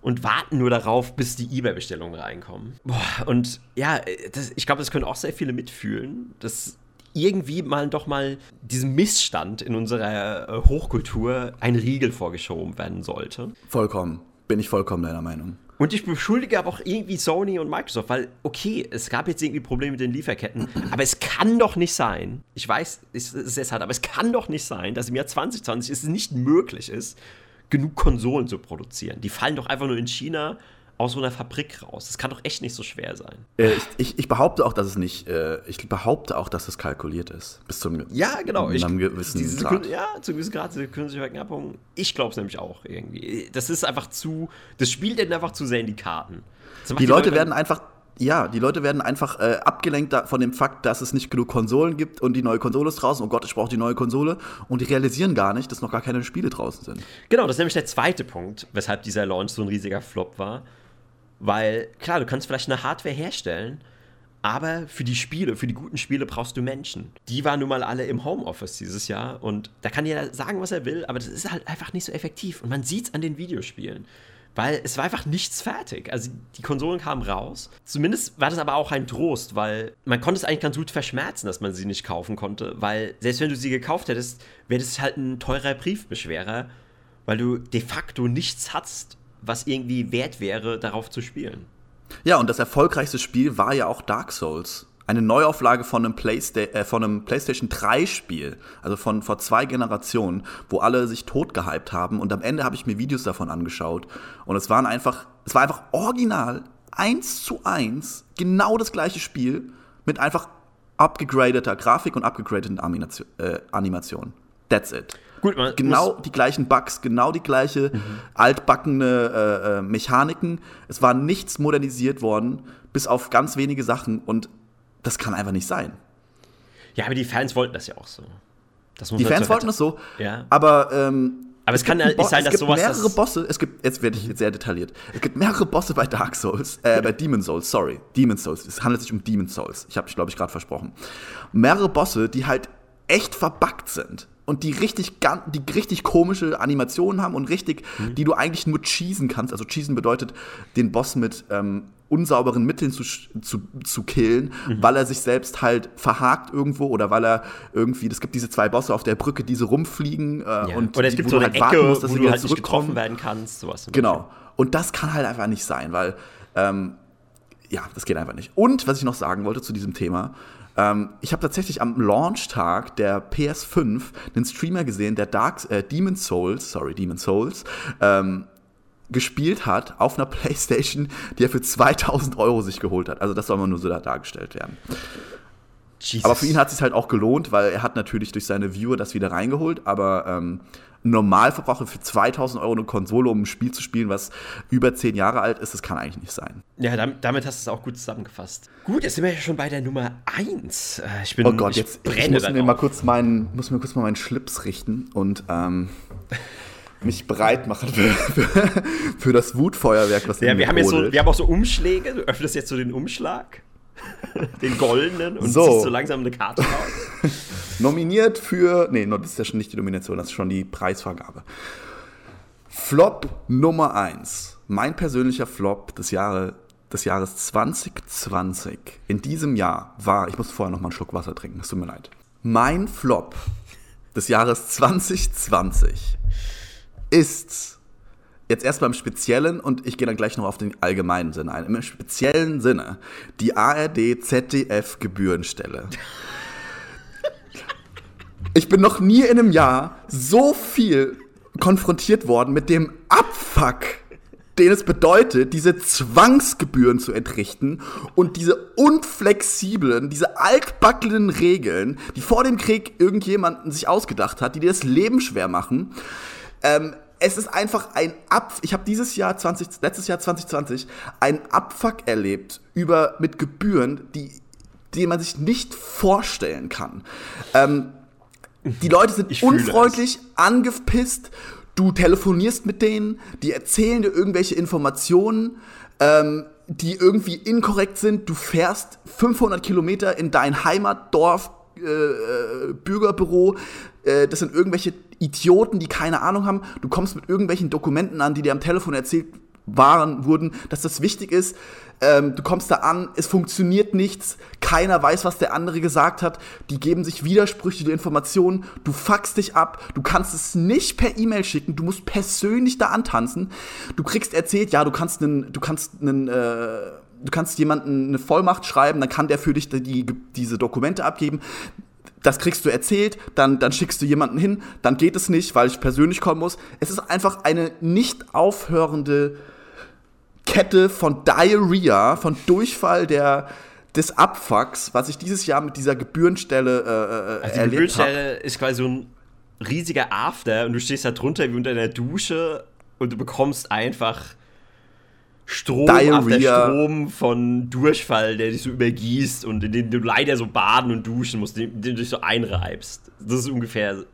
und warten nur darauf, bis die eBay-Bestellungen reinkommen. Boah, und ja, das, ich glaube, das können auch sehr viele mitfühlen, dass irgendwie mal doch mal diesem Missstand in unserer äh, Hochkultur ein Riegel vorgeschoben werden sollte. Vollkommen. Bin ich vollkommen deiner Meinung. Und ich beschuldige aber auch irgendwie Sony und Microsoft, weil, okay, es gab jetzt irgendwie Probleme mit den Lieferketten, aber es kann doch nicht sein, ich weiß, es ist es hart, aber es kann doch nicht sein, dass im Jahr 2020 es nicht möglich ist, genug Konsolen zu produzieren. Die fallen doch einfach nur in China aus so einer Fabrik raus. Das kann doch echt nicht so schwer sein. Äh, ich, ich, ich, behaupte auch, dass es nicht, äh, ich behaupte auch, dass es kalkuliert ist. Bis zum Ja, genau. Ich, gewissen diese, Grad. Ja, zu gewissen Grad, diese künstliche Verknappung. Ich glaube es nämlich auch irgendwie. Das ist einfach zu, das spielt dann einfach zu sehr in die Karten. Die, die Leute, Leute werden einfach ja, die Leute werden einfach äh, abgelenkt von dem Fakt, dass es nicht genug Konsolen gibt und die neue Konsole ist draußen. Oh Gott, ich brauche die neue Konsole. Und die realisieren gar nicht, dass noch gar keine Spiele draußen sind. Genau, das ist nämlich der zweite Punkt, weshalb dieser Launch so ein riesiger Flop war. Weil, klar, du kannst vielleicht eine Hardware herstellen, aber für die Spiele, für die guten Spiele brauchst du Menschen. Die waren nun mal alle im Homeoffice dieses Jahr und da kann jeder sagen, was er will, aber das ist halt einfach nicht so effektiv. Und man sieht es an den Videospielen weil es war einfach nichts fertig. Also die Konsolen kamen raus. Zumindest war das aber auch ein Trost, weil man konnte es eigentlich ganz gut verschmerzen, dass man sie nicht kaufen konnte, weil selbst wenn du sie gekauft hättest, wäre das halt ein teurer Briefbeschwerer, weil du de facto nichts hast, was irgendwie wert wäre, darauf zu spielen. Ja, und das erfolgreichste Spiel war ja auch Dark Souls eine Neuauflage von einem, Playsta äh, von einem PlayStation 3 Spiel, also von vor zwei Generationen, wo alle sich tot gehypt haben. Und am Ende habe ich mir Videos davon angeschaut. Und es waren einfach, es war einfach original, eins zu eins, genau das gleiche Spiel mit einfach abgegradeter Grafik und abgegradeten äh, Animationen. That's it. Gut, genau die gleichen Bugs, genau die gleiche mhm. altbackene äh, äh, Mechaniken. Es war nichts modernisiert worden, bis auf ganz wenige Sachen. Und das kann einfach nicht sein. Ja, aber die Fans wollten das ja auch so. die Fans wollten das so, ja. aber ähm, aber es, es kann nicht sein, dass es gibt sowas. mehrere Bosse, es gibt, jetzt werde ich jetzt sehr detailliert. Es gibt mehrere Bosse bei Dark Souls, äh, bei Demon Souls, sorry. Demon Souls. Es handelt sich um Demon Souls. Ich habe, glaube ich, gerade versprochen. Mehrere Bosse, die halt echt verbuggt sind und die richtig, die richtig komische Animationen haben und richtig, mhm. die du eigentlich nur cheesen kannst. Also cheesen bedeutet, den Boss mit ähm, unsauberen Mitteln zu, zu, zu killen, mhm. weil er sich selbst halt verhakt irgendwo oder weil er irgendwie, es gibt diese zwei Bosse auf der Brücke, die so rumfliegen äh, ja. und oder es gibt so eine halt Ecke, musst, dass wo du halt nicht getroffen werden kannst, sowas. Genau. Und das kann halt einfach nicht sein, weil ähm, ja, das geht einfach nicht. Und was ich noch sagen wollte zu diesem Thema, ähm, ich habe tatsächlich am Launchtag der PS5 einen Streamer gesehen, der Dark äh, Demon Souls, sorry, Demon Souls, ähm, gespielt hat auf einer Playstation, die er für 2000 Euro sich geholt hat. Also das soll mal nur so da dargestellt werden. Jesus. Aber für ihn hat es sich halt auch gelohnt, weil er hat natürlich durch seine Viewer das wieder reingeholt, aber ähm, Normalverbraucher für 2000 Euro eine Konsole, um ein Spiel zu spielen, was über 10 Jahre alt ist, das kann eigentlich nicht sein. Ja, damit, damit hast du es auch gut zusammengefasst. Gut, jetzt sind wir ja schon bei der Nummer 1. Äh, ich bin, oh Gott, jetzt ich ich muss mir mal kurz meinen, muss mir kurz mal meinen Schlips richten und ähm, mich breit machen für, für, für, das Wutfeuerwerk, was ja, wir haben, jetzt so, wir haben auch so Umschläge. Du öffnest jetzt so den Umschlag, den goldenen, und so. ziehst so langsam eine Karte raus. Nominiert für, nee, das ist ja schon nicht die Nomination, das ist schon die Preisvergabe. Flop Nummer 1. Mein persönlicher Flop des, Jahre, des Jahres 2020. In diesem Jahr war, ich muss vorher noch mal einen Schluck Wasser trinken, es tut mir leid. Mein Flop des Jahres 2020 ist jetzt erstmal im Speziellen und ich gehe dann gleich noch auf den allgemeinen Sinne ein. Im speziellen Sinne die ARD ZDF Gebührenstelle. Ich bin noch nie in einem Jahr so viel konfrontiert worden mit dem Abfuck, den es bedeutet, diese Zwangsgebühren zu entrichten und diese unflexiblen, diese altbackenen Regeln, die vor dem Krieg irgendjemanden sich ausgedacht hat, die dir das Leben schwer machen. Ähm, es ist einfach ein Ab. Ich habe dieses Jahr 20, letztes Jahr 2020 einen Abfuck erlebt über mit Gebühren, die, die man sich nicht vorstellen kann. Ähm, die Leute sind unfreundlich, angepisst. Du telefonierst mit denen, die erzählen dir irgendwelche Informationen, ähm, die irgendwie inkorrekt sind. Du fährst 500 Kilometer in dein Heimatdorf, äh, äh, Bürgerbüro. Äh, das sind irgendwelche Idioten, die keine Ahnung haben. Du kommst mit irgendwelchen Dokumenten an, die dir am Telefon erzählt waren, wurden, dass das wichtig ist. Ähm, du kommst da an, es funktioniert nichts, keiner weiß, was der andere gesagt hat, die geben sich widersprüchliche Informationen, du fuckst dich ab, du kannst es nicht per E-Mail schicken, du musst persönlich da antanzen, du kriegst erzählt, ja, du kannst einen, du kannst einen, äh, du kannst jemanden eine Vollmacht schreiben, dann kann der für dich die, diese Dokumente abgeben das kriegst du erzählt, dann, dann schickst du jemanden hin, dann geht es nicht, weil ich persönlich kommen muss. Es ist einfach eine nicht aufhörende Kette von Diarrhea, von Durchfall der, des Abfucks, was ich dieses Jahr mit dieser Gebührenstelle äh, äh also die erlebt Gebührenstelle hab. ist quasi so ein riesiger After und du stehst da drunter wie unter einer Dusche und du bekommst einfach Strom Diarrhea. auf der Strom von Durchfall, der dich so übergießt und in dem du leider so baden und duschen musst, den, den du dich so einreibst. Das ist ungefähr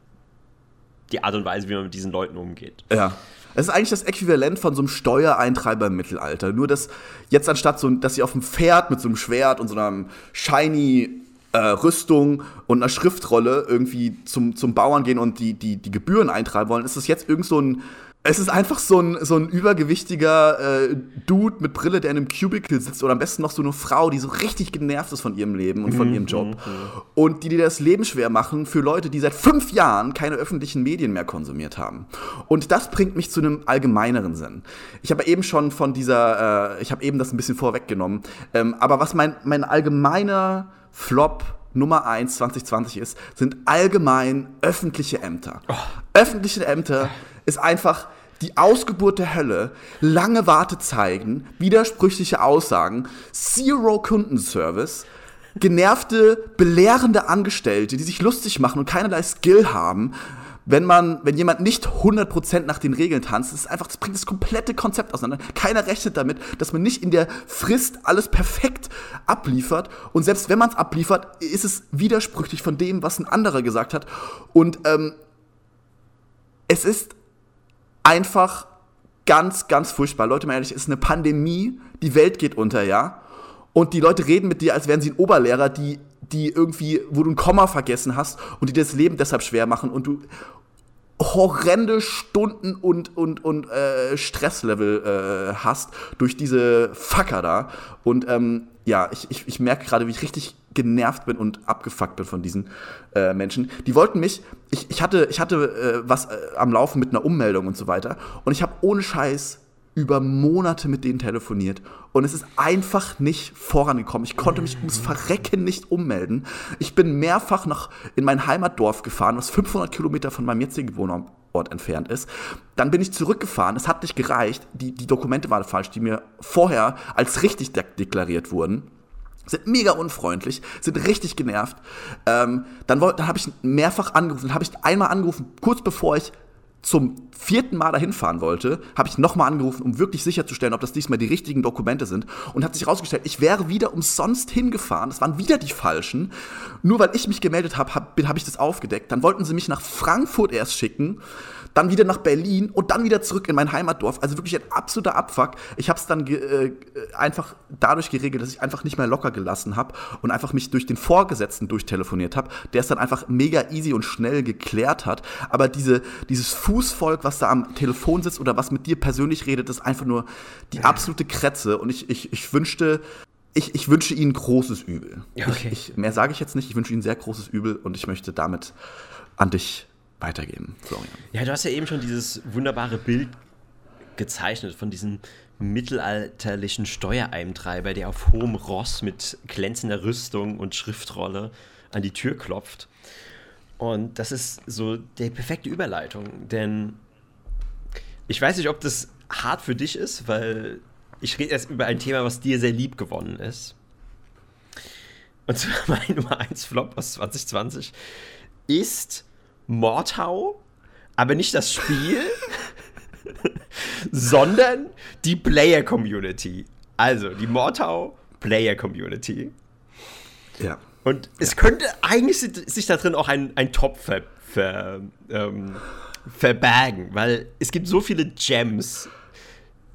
die Art und Weise, wie man mit diesen Leuten umgeht. Ja. Es ist eigentlich das Äquivalent von so einem Steuereintreiber im Mittelalter. Nur, dass jetzt anstatt so, dass sie auf dem Pferd mit so einem Schwert und so einer shiny äh, Rüstung und einer Schriftrolle irgendwie zum, zum Bauern gehen und die, die, die Gebühren eintreiben wollen, ist es jetzt irgend so ein es ist einfach so ein, so ein übergewichtiger äh, Dude mit Brille, der in einem Cubicle sitzt oder am besten noch so eine Frau, die so richtig genervt ist von ihrem Leben und von mhm. ihrem Job mhm. und die dir das Leben schwer machen für Leute, die seit fünf Jahren keine öffentlichen Medien mehr konsumiert haben. Und das bringt mich zu einem allgemeineren Sinn. Ich habe eben schon von dieser, äh, ich habe eben das ein bisschen vorweggenommen, ähm, aber was mein, mein allgemeiner Flop Nummer 1 2020 ist, sind allgemein öffentliche Ämter. Oh. Öffentliche Ämter ist einfach die Ausgeburt der Hölle, lange Wartezeiten, widersprüchliche Aussagen, Zero Kundenservice, genervte, belehrende Angestellte, die sich lustig machen und keinerlei Skill haben, wenn man, wenn jemand nicht 100% nach den Regeln tanzt, ist einfach, das bringt das komplette Konzept auseinander. Keiner rechnet damit, dass man nicht in der Frist alles perfekt abliefert. Und selbst wenn man es abliefert, ist es widersprüchlich von dem, was ein anderer gesagt hat. Und ähm, es ist einfach ganz, ganz furchtbar. Leute, mal ehrlich, es ist eine Pandemie, die Welt geht unter, ja. Und die Leute reden mit dir, als wären sie ein Oberlehrer, die, die irgendwie, wo du ein Komma vergessen hast und die dir das Leben deshalb schwer machen und du horrende Stunden und, und, und äh, Stresslevel äh, hast durch diese Fucker da. Und ähm, ja, ich, ich, ich merke gerade, wie ich richtig genervt bin und abgefuckt bin von diesen äh, Menschen. Die wollten mich, ich, ich hatte, ich hatte äh, was äh, am Laufen mit einer Ummeldung und so weiter. Und ich habe ohne Scheiß über Monate mit denen telefoniert und es ist einfach nicht vorangekommen. Ich konnte mich ums Verrecken nicht ummelden. Ich bin mehrfach nach in mein Heimatdorf gefahren, was 500 Kilometer von meinem jetzigen Wohnort entfernt ist. Dann bin ich zurückgefahren, es hat nicht gereicht, die, die Dokumente waren falsch, die mir vorher als richtig de deklariert wurden sind mega unfreundlich, sind richtig genervt. Ähm, dann dann habe ich mehrfach angerufen, dann habe ich einmal angerufen, kurz bevor ich zum vierten Mal dahin fahren wollte, habe ich nochmal angerufen, um wirklich sicherzustellen, ob das diesmal die richtigen Dokumente sind. Und hat sich herausgestellt, ich wäre wieder umsonst hingefahren. Das waren wieder die falschen. Nur weil ich mich gemeldet habe, habe hab ich das aufgedeckt. Dann wollten sie mich nach Frankfurt erst schicken dann wieder nach Berlin und dann wieder zurück in mein Heimatdorf. Also wirklich ein absoluter Abfuck. Ich habe es dann äh, einfach dadurch geregelt, dass ich einfach nicht mehr locker gelassen habe und einfach mich durch den Vorgesetzten durchtelefoniert habe, der es dann einfach mega easy und schnell geklärt hat. Aber diese, dieses Fußvolk, was da am Telefon sitzt oder was mit dir persönlich redet, ist einfach nur die absolute Kretze. Und ich, ich, ich wünschte, ich, ich, wünsche Ihnen großes Übel. Okay. Ich, ich, mehr sage ich jetzt nicht. Ich wünsche Ihnen sehr großes Übel und ich möchte damit an dich weitergeben, Florian. Ja, du hast ja eben schon dieses wunderbare Bild gezeichnet von diesem mittelalterlichen Steuereintreiber, der auf hohem Ross mit glänzender Rüstung und Schriftrolle an die Tür klopft. Und das ist so die perfekte Überleitung, denn ich weiß nicht, ob das hart für dich ist, weil ich rede jetzt über ein Thema, was dir sehr lieb gewonnen ist. Und zwar mein Nummer 1 Flop aus 2020 ist Mordhau, aber nicht das Spiel, sondern die Player-Community. Also die Mordhau Player-Community. Ja. Und es ja. könnte eigentlich sich da drin auch ein, ein Top ver, ver, ähm, verbergen, weil es gibt so viele Gems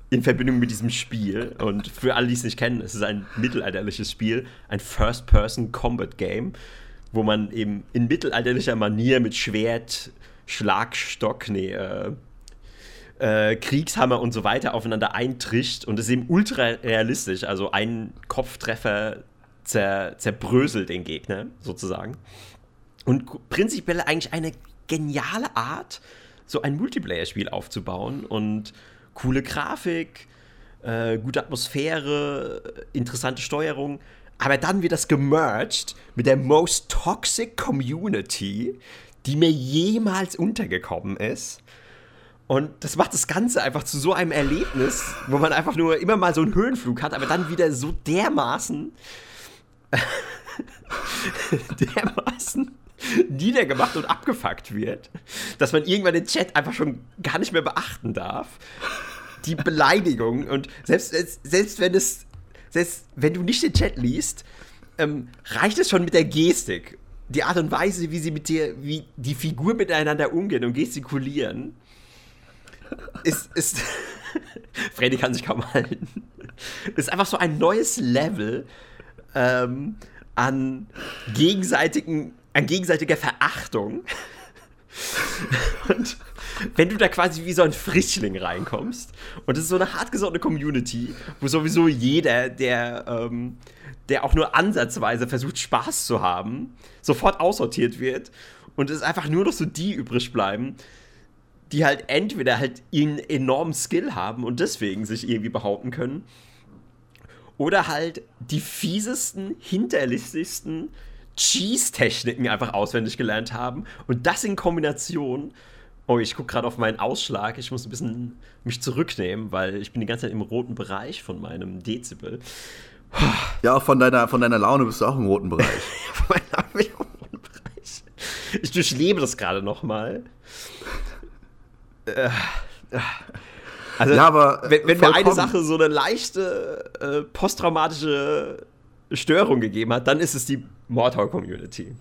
in Verbindung mit diesem Spiel. Und für alle, die es nicht kennen, es ist ein mittelalterliches Spiel, ein First-Person-Combat-Game wo man eben in mittelalterlicher Manier mit Schwert, Schlagstock, nee, äh, äh, Kriegshammer und so weiter aufeinander eintrischt und es ist eben ultra realistisch. Also ein Kopftreffer zer zerbröselt den Gegner sozusagen. Und prinzipiell eigentlich eine geniale Art, so ein Multiplayer-Spiel aufzubauen und coole Grafik, äh, gute Atmosphäre, interessante Steuerung. Aber dann wird das gemerged mit der most toxic Community, die mir jemals untergekommen ist. Und das macht das Ganze einfach zu so einem Erlebnis, wo man einfach nur immer mal so einen Höhenflug hat, aber dann wieder so dermaßen, dermaßen niedergemacht und abgefuckt wird, dass man irgendwann den Chat einfach schon gar nicht mehr beachten darf. Die Beleidigung und selbst, selbst wenn es selbst wenn du nicht den Chat liest, ähm, reicht es schon mit der Gestik. Die Art und Weise, wie sie mit dir, wie die Figuren miteinander umgehen und gestikulieren, ist, ist Freddy kann sich kaum halten. Ist einfach so ein neues Level ähm, an gegenseitigen, an gegenseitiger Verachtung. und wenn du da quasi wie so ein Frischling reinkommst und es ist so eine hartgesottene Community, wo sowieso jeder, der, ähm, der auch nur ansatzweise versucht, Spaß zu haben, sofort aussortiert wird und es einfach nur noch so die übrig bleiben, die halt entweder halt einen enormen Skill haben und deswegen sich irgendwie behaupten können, oder halt die fiesesten, hinterlistigsten Cheese-Techniken einfach auswendig gelernt haben und das in Kombination Oh, ich gucke gerade auf meinen Ausschlag. Ich muss ein bisschen mich zurücknehmen, weil ich bin die ganze Zeit im roten Bereich von meinem Dezibel. Ja, auch von deiner, von deiner Laune bist du auch im roten Bereich. von meiner Laune bin ich auch im roten Bereich. Ich durchlebe das gerade noch mal. Äh, äh. Also, ja, aber wenn, wenn mir eine Sache so eine leichte äh, posttraumatische Störung gegeben hat, dann ist es die Mordhau-Community.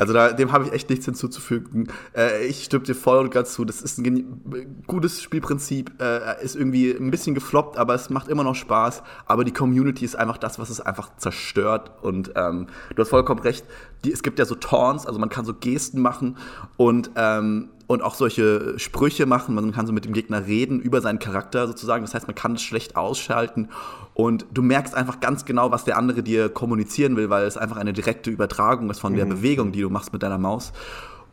Also da, dem habe ich echt nichts hinzuzufügen. Äh, ich stimme dir voll und ganz zu. Das ist ein gutes Spielprinzip, äh, ist irgendwie ein bisschen gefloppt, aber es macht immer noch Spaß. Aber die Community ist einfach das, was es einfach zerstört. Und ähm, du hast vollkommen recht. Die, es gibt ja so Taunts, also man kann so Gesten machen und ähm, und auch solche Sprüche machen. Man kann so mit dem Gegner reden über seinen Charakter sozusagen. Das heißt, man kann es schlecht ausschalten und du merkst einfach ganz genau, was der andere dir kommunizieren will, weil es einfach eine direkte Übertragung ist von mhm. der Bewegung, die du machst mit deiner Maus.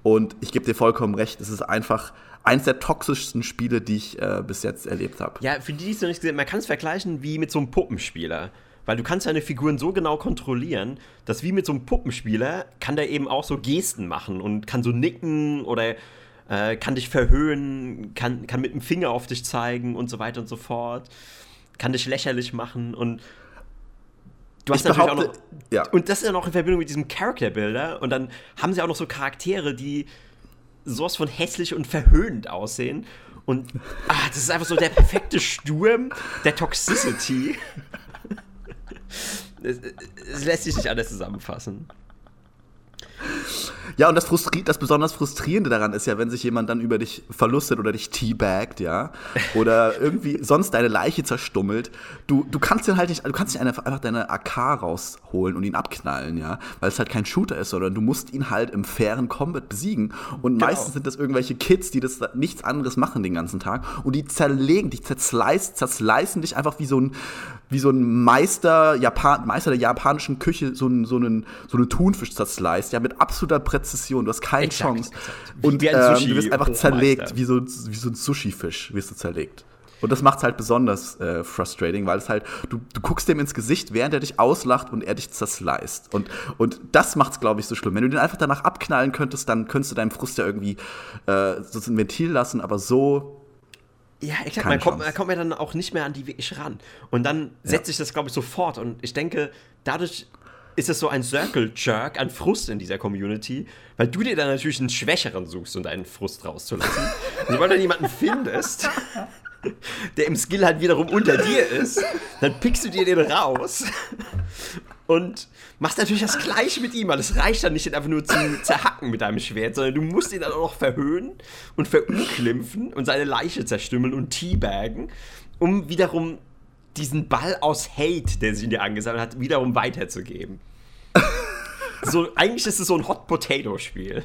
Und ich gebe dir vollkommen recht, es ist einfach eins der toxischsten Spiele, die ich äh, bis jetzt erlebt habe. Ja, für die, die es noch nicht gesehen haben, man kann es vergleichen wie mit so einem Puppenspieler. Weil du kannst deine Figuren so genau kontrollieren, dass wie mit so einem Puppenspieler kann der eben auch so Gesten machen und kann so nicken oder äh, kann dich verhöhnen, kann, kann mit dem Finger auf dich zeigen und so weiter und so fort, kann dich lächerlich machen und du hast Ich natürlich auch noch, ja. und das ist ja noch in Verbindung mit diesem Character Builder und dann haben sie auch noch so Charaktere, die sowas von hässlich und verhöhnend aussehen und ah, das ist einfach so der perfekte Sturm der Toxicity. Es, es lässt sich nicht anders zusammenfassen. Ja, und das, frustri das besonders Frustrierende daran ist ja, wenn sich jemand dann über dich verlustet oder dich teabaggt, ja, oder irgendwie sonst deine Leiche zerstummelt, du, du kannst den halt nicht, du kannst nicht einfach deine AK rausholen und ihn abknallen, ja, weil es halt kein Shooter ist, sondern du musst ihn halt im fairen Combat besiegen und Genau. meistens sind das irgendwelche Kids, die das nichts anderes machen den ganzen Tag und die zerlegen dich, zerslice, zerslicen dich einfach wie so ein, wie so ein Meister, Japan, Meister der japanischen Küche so, ein, so, einen, so eine Thunfisch zersliced, ja, mit absoluter Präzision. Du hast keine Exakt, Chance. exakt. Und ähm, Sushi- du wirst einfach zerlegt, wie so, wie so ein Sushi-Fisch wirst du zerlegt. Und das macht es halt besonders äh, frustrating, weil es halt, du, du guckst dem ins Gesicht, während er dich auslacht und er dich zersliced. Und, und das macht es, glaube ich, so schlimm. Wenn du den einfach danach abknallen könntest, dann könntest du deinen Frust ja irgendwie äh, so ein Ventil lassen, aber so Ja, exakt. Man kommt, man kommt ja dann auch nicht mehr an die wirklich ran. Und dann setzt sich das, glaube ich, sofort. Und ich denke, dadurch ist es so ein Circle-Jerk an Frust in dieser Community, weil du dir dann natürlich einen Schwächeren suchst, um deinen Frust rauszulassen. Und sobald du jemanden findest, der im Skill halt wiederum unter dir ist, dann pickst du dir den raus und machst natürlich das Gleiche mit ihm, weil es reicht dann nicht, ihn einfach nur zu zerhacken mit deinem Schwert, sondern du musst ihn dann auch noch verhöhnen und verunglimpfen und seine Leiche zerstümmeln und teabaggen, um wiederum diesen Ball aus Hate, der sich in dir angesammelt hat, wiederum weiterzugeben. so, eigentlich ist es so ein Hot Potato Spiel.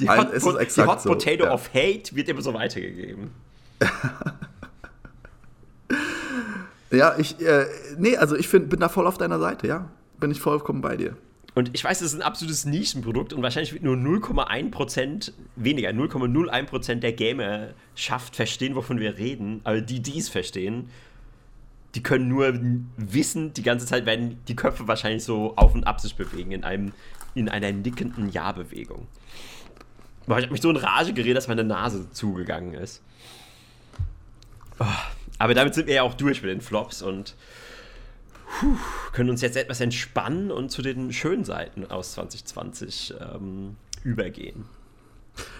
Die Hot, ist Po- die Hot so, Potato ja. of Hate wird immer so weitergegeben. Ja, ich, äh, nee, also ich find, bin da voll auf deiner Seite, ja. Bin ich vollkommen bei dir. Und ich weiß, es ist ein absolutes Nischenprodukt und wahrscheinlich wird nur 0,1% weniger, 0,01% der Gamer schafft verstehen, wovon wir reden. Aber die, die es verstehen, die können nur wissen, die ganze Zeit werden die Köpfe wahrscheinlich so auf und ab sich bewegen in, einem, in einer nickenden Ja-Bewegung. Ich habe mich so in Rage geredet, dass meine Nase zugegangen ist. Oh, aber damit sind wir ja auch durch mit den Flops und können uns jetzt etwas entspannen und zu den schönen Seiten aus 2020 ähm, übergehen.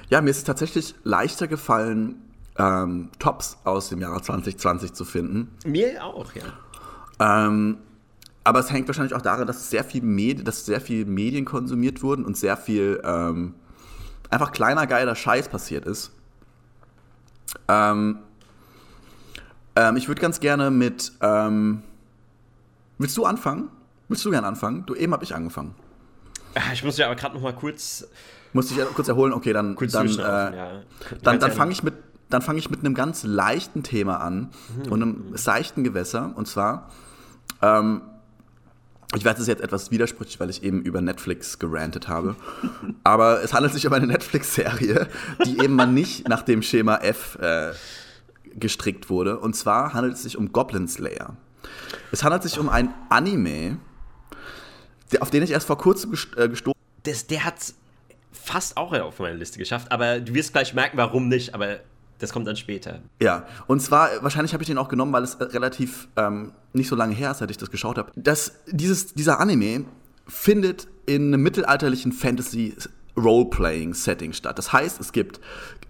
Ja, mir ist es tatsächlich leichter gefallen, ähm, Tops aus dem Jahre 2020 zu finden. Mir auch, ja. Ähm, aber es hängt wahrscheinlich auch daran, dass sehr viel, Medi dass sehr viel Medien konsumiert wurden und sehr viel ähm, einfach kleiner geiler Scheiß passiert ist. Ähm, ähm, ich würde ganz gerne mit. Ähm, willst du anfangen? Willst du gerne anfangen? Du eben habe ich angefangen. Ah, Ich muss ja aber gerade noch mal kurz, Musste ich kurz erholen. Okay, dann kurz dann, äh, ja. Dann, dann fange ich mit dann fange ich mit einem ganz leichten Thema an und einem seichten Gewässer. Und zwar, ähm, ich weiß, es ist jetzt etwas widersprüchlich, weil ich eben über Netflix gerantet habe. Aber es handelt sich um eine Netflix-Serie, die eben mal nicht nach dem Schema F äh, gestrickt wurde. Und zwar handelt es sich um Goblin Slayer. Es handelt sich um ein Anime, der, auf den ich erst vor kurzem äh, gestoßen das, der hat fast auch auf meine Liste geschafft, aber du wirst gleich merken, warum nicht, aber das kommt dann später. Ja, und zwar, wahrscheinlich habe ich den auch genommen, weil es äh, relativ ähm, nicht so lange her ist, seit ich das geschaut habe. Dieser Anime findet in einem mittelalterlichen Fantasy-Role-Playing-Setting statt. Das heißt, es gibt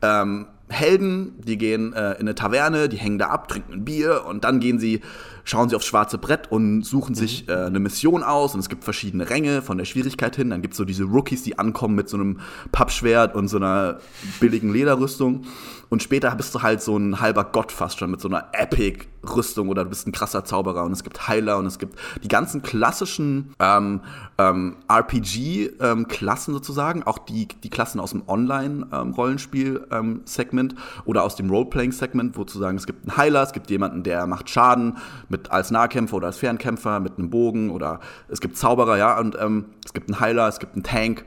ähm, Helden, die gehen äh, in eine Taverne, die hängen da ab, trinken ein Bier und dann gehen sie, schauen sie aufs schwarze Brett und suchen sich äh, eine Mission aus und es gibt verschiedene Ränge von der Schwierigkeit hin. Dann gibt es so diese Rookies, die ankommen mit so einem Pappschwert und so einer billigen Lederrüstung. Und später bist du halt so ein halber Gott fast schon mit so einer Epic-Rüstung oder du bist ein krasser Zauberer und es gibt Heiler und es gibt die ganzen klassischen ähm, ähm, RPG-Klassen sozusagen, auch die, die Klassen aus dem Online-Rollenspiel-Segment oder aus dem Roleplaying-Segment, wo zu sagen, es gibt einen Heiler, es gibt jemanden, der macht Schaden mit als Nahkämpfer oder als Fernkämpfer mit einem Bogen oder es gibt Zauberer, ja, und ähm, es gibt einen Heiler, es gibt einen Tank.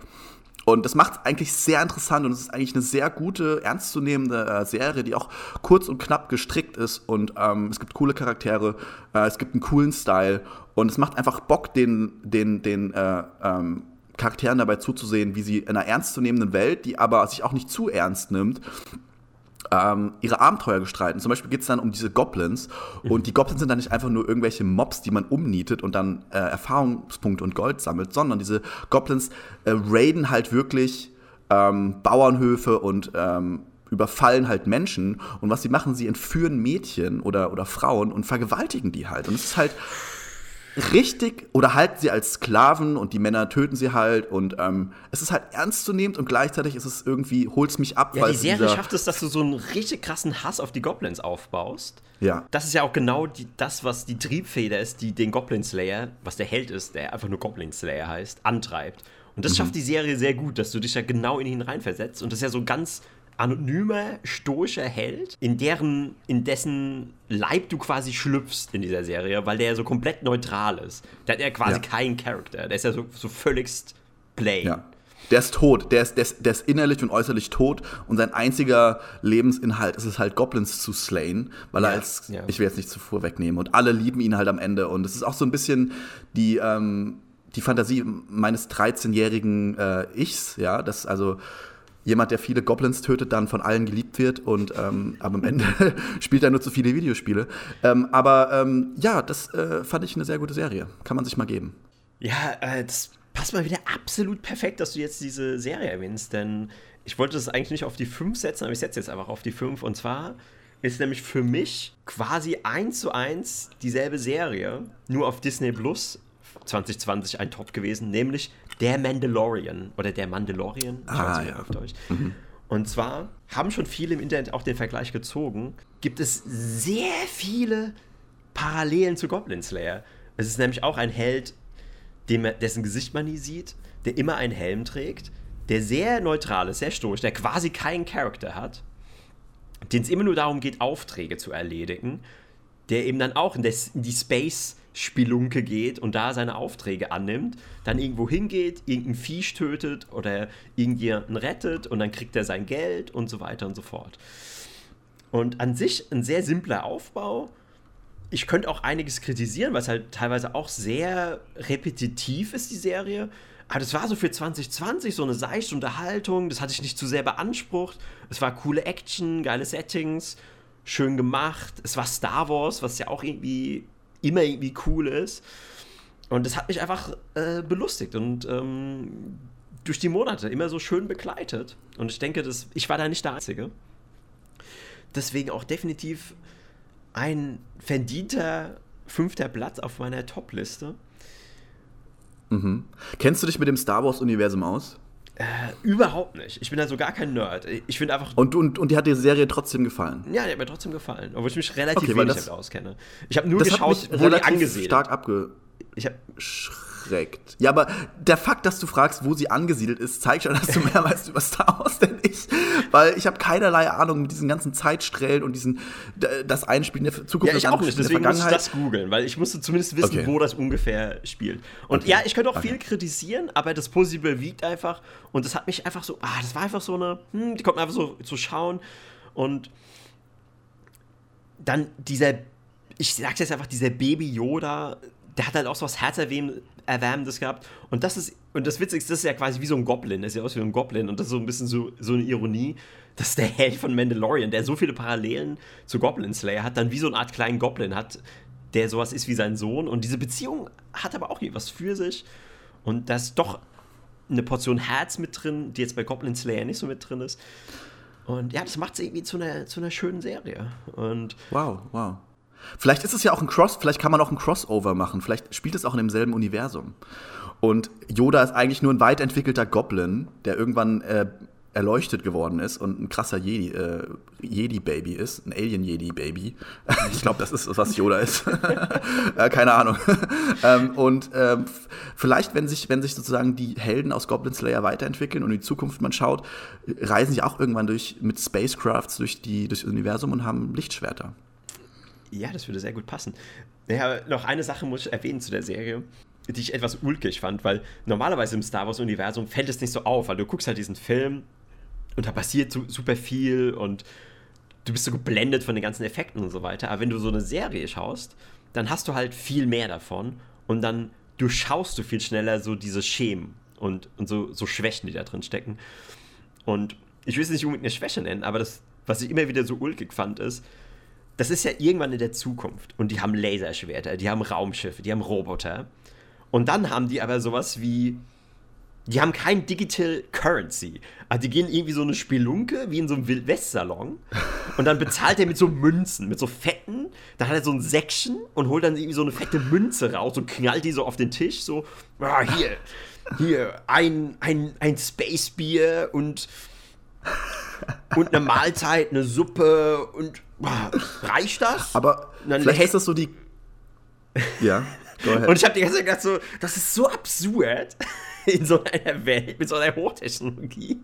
Und das macht es eigentlich sehr interessant und es ist eigentlich eine sehr gute, ernstzunehmende äh, Serie, die auch kurz und knapp gestrickt ist und ähm, es gibt coole Charaktere, äh, es gibt einen coolen Style und es macht einfach Bock, den, den, den äh, ähm, Charakteren dabei zuzusehen, wie sie in einer ernstzunehmenden Welt, die aber sich auch nicht zu ernst nimmt, ähm, ihre Abenteuer gestalten. Zum Beispiel geht es dann um diese Goblins. Und die Goblins sind dann nicht einfach nur irgendwelche Mobs, die man umnietet und dann äh, Erfahrungspunkte und Gold sammelt, sondern diese Goblins äh, raiden halt wirklich ähm, Bauernhöfe und ähm, überfallen halt Menschen. Und was sie machen, sie entführen Mädchen oder, oder Frauen und vergewaltigen die halt. Und es ist halt richtig oder halten sie als Sklaven und die Männer töten sie halt und ähm, es ist halt ernstzunehmend und gleichzeitig ist es irgendwie holt's mich ab. Ja, die Serie schafft es, dass du so einen richtig krassen Hass auf die Goblins aufbaust. Ja. Das ist ja auch genau die, das, was die Triebfeder ist, die den Goblin Slayer, was der Held ist, der einfach nur Goblin Slayer heißt, antreibt. Und das mhm. schafft die Serie sehr gut, dass du dich ja genau in ihn reinversetzt und das ist ja so ganz anonymer, stoischer Held, in deren, in dessen Leib du quasi schlüpfst in dieser Serie, weil der ja so komplett neutral ist. Der hat ja quasi ja. keinen Charakter. Der ist ja so, so völligst plain. Ja. Der ist tot, der ist, der, ist, der ist innerlich und äußerlich tot und sein einziger Lebensinhalt ist es halt, Goblins zu slayen, weil ja, er als, ja. ich will jetzt nicht zuvor wegnehmen, und alle lieben ihn halt am Ende. Und es ist auch so ein bisschen die, ähm, die Fantasie meines 13-jährigen äh, Ichs, ja, das also jemand, der viele Goblins tötet, dann von allen geliebt wird und ähm, aber am Ende spielt er nur zu viele Videospiele. Ähm, aber ähm, ja, das äh, fand ich eine sehr gute Serie. Kann man sich mal geben. Ja, äh, das passt mal wieder absolut perfekt, dass du jetzt diese Serie erwähnst, denn ich wollte das eigentlich nicht auf die 5 setzen, aber ich setze jetzt einfach auf die 5 und zwar ist nämlich für mich quasi eins zu eins dieselbe Serie, nur auf Disney Plus 2020 ein Top gewesen, nämlich der Mandalorian oder der Mandalorian, ich ah, weiß nicht ja. auf Deutsch. Mhm. Und zwar haben schon viele im Internet auch den Vergleich gezogen, gibt es sehr viele Parallelen zu Goblin Slayer. Es ist nämlich auch ein Held, dem, dessen Gesicht man nie sieht, der immer einen Helm trägt, der sehr neutral ist, sehr stoisch, der quasi keinen Charakter hat, den es immer nur darum geht, Aufträge zu erledigen, der eben dann auch in, des, in die Space Spelunke geht und da seine Aufträge annimmt, dann irgendwo hingeht, irgendein Viech tötet oder irgendjemanden rettet und dann kriegt er sein Geld und so weiter und so fort. Und an sich ein sehr simpler Aufbau. Ich könnte auch einiges kritisieren, es halt teilweise auch sehr repetitiv ist, die Serie. Aber das war so für 2020 so eine seichte Unterhaltung, das hatte ich nicht zu sehr beansprucht. Es war coole Action, geile Settings, schön gemacht. Es war Star Wars, was ja auch irgendwie immer irgendwie cool ist. Und das hat mich einfach äh, belustigt und ähm, durch die Monate immer so schön begleitet. Und ich denke, dass ich war da nicht der Einzige. Deswegen auch definitiv ein verdienter fünfter Platz auf meiner Top-Liste. Mhm. Kennst du dich mit dem Star Wars-Universum aus? Äh, überhaupt nicht. Ich bin da so gar kein Nerd. Ich finde einfach. Und, und, und dir hat die Serie trotzdem gefallen? Ja, die hat mir trotzdem gefallen. Obwohl ich mich relativ okay, wenig damit auskenne. Ich habe nur geschaut, wo die angesiedelt. stark abge. Ich habe erschreckt. Ja, aber der Fakt, dass du fragst, wo sie angesiedelt ist, zeigt schon, dass du mehr weißt über Star Wars denn ich. Weil ich habe keinerlei Ahnung mit diesen ganzen Zeitstrellen und diesen das Einspielen der Zukunft. Ja, ich auch nicht, deswegen muss ich das googeln, weil ich musste zumindest wissen, okay. wo das ungefähr spielt. Und okay. ja, ich könnte auch okay. viel kritisieren, aber das Positive wiegt einfach und das hat mich einfach so, ah, das war einfach so eine, hm, die konnte man einfach so zu so schauen und dann dieser ich sag's jetzt einfach, dieser Baby Yoda, der hat halt auch so was Herzerwärmendes gehabt. Und das ist, und das Witzigste, das ist ja quasi wie so ein Goblin. Das sieht aus wie ein Goblin. Und das ist so ein bisschen so, so eine Ironie, dass der Held von Mandalorian, der so viele Parallelen zu Goblin Slayer hat, dann wie so eine Art kleinen Goblin hat, der sowas ist wie sein Sohn. Und diese Beziehung hat aber auch was für sich. Und da ist doch eine Portion Herz mit drin, die jetzt bei Goblin Slayer nicht so mit drin ist. Und ja, das macht es irgendwie zu einer, zu einer schönen Serie. Und wow, wow. Vielleicht ist es ja auch ein Cross, vielleicht kann man auch ein Crossover machen. Vielleicht spielt es auch in demselben Universum. Und Yoda ist eigentlich nur ein weit entwickelter Goblin, der irgendwann äh, erleuchtet geworden ist und ein krasser Jedi, äh, Jedi-Baby ist, ein Alien-Jedi-Baby. ich glaube, das ist, was Yoda ist. äh, keine Ahnung. ähm, und ähm, vielleicht, wenn sich, wenn sich sozusagen die Helden aus Goblin Slayer weiterentwickeln und in die Zukunft man schaut, reisen sie auch irgendwann durch, mit Spacecrafts durch, die, durch das Universum und haben Lichtschwerter. Ja, das würde sehr gut passen. Ja, noch eine Sache muss ich erwähnen zu der Serie, die ich etwas ulkig fand, weil normalerweise im Star Wars-Universum fällt es nicht so auf, weil du guckst halt diesen Film und da passiert so, super viel und du bist so geblendet von den ganzen Effekten und so weiter. Aber wenn du so eine Serie schaust, dann hast du halt viel mehr davon und dann durchschaust du viel schneller so diese Schemen. und, und so, so Schwächen, die da drin stecken. Und ich will es nicht unbedingt eine Schwäche nennen, aber das, was ich immer wieder so ulkig fand, ist, das ist ja irgendwann in der Zukunft. Und die haben Laserschwerter, die haben Raumschiffe, die haben Roboter. Und dann haben die aber sowas wie. Die haben kein Digital Currency. Also die gehen irgendwie so eine Spelunke, wie in so einem Wildwest-Salon. Und dann bezahlt er mit so Münzen, mit so fetten. Dann hat er so ein Säckchen und holt dann irgendwie so eine fette Münze raus und knallt die so auf den Tisch. So, ah, hier, hier, ein, ein, ein Space-Bier und, und eine Mahlzeit, eine Suppe und boah, reicht das? Aber vielleicht ist das so die. Ja. Und ich habe die ganze Zeit gedacht, so, das ist so absurd in so einer Welt mit so einer Hochtechnologie.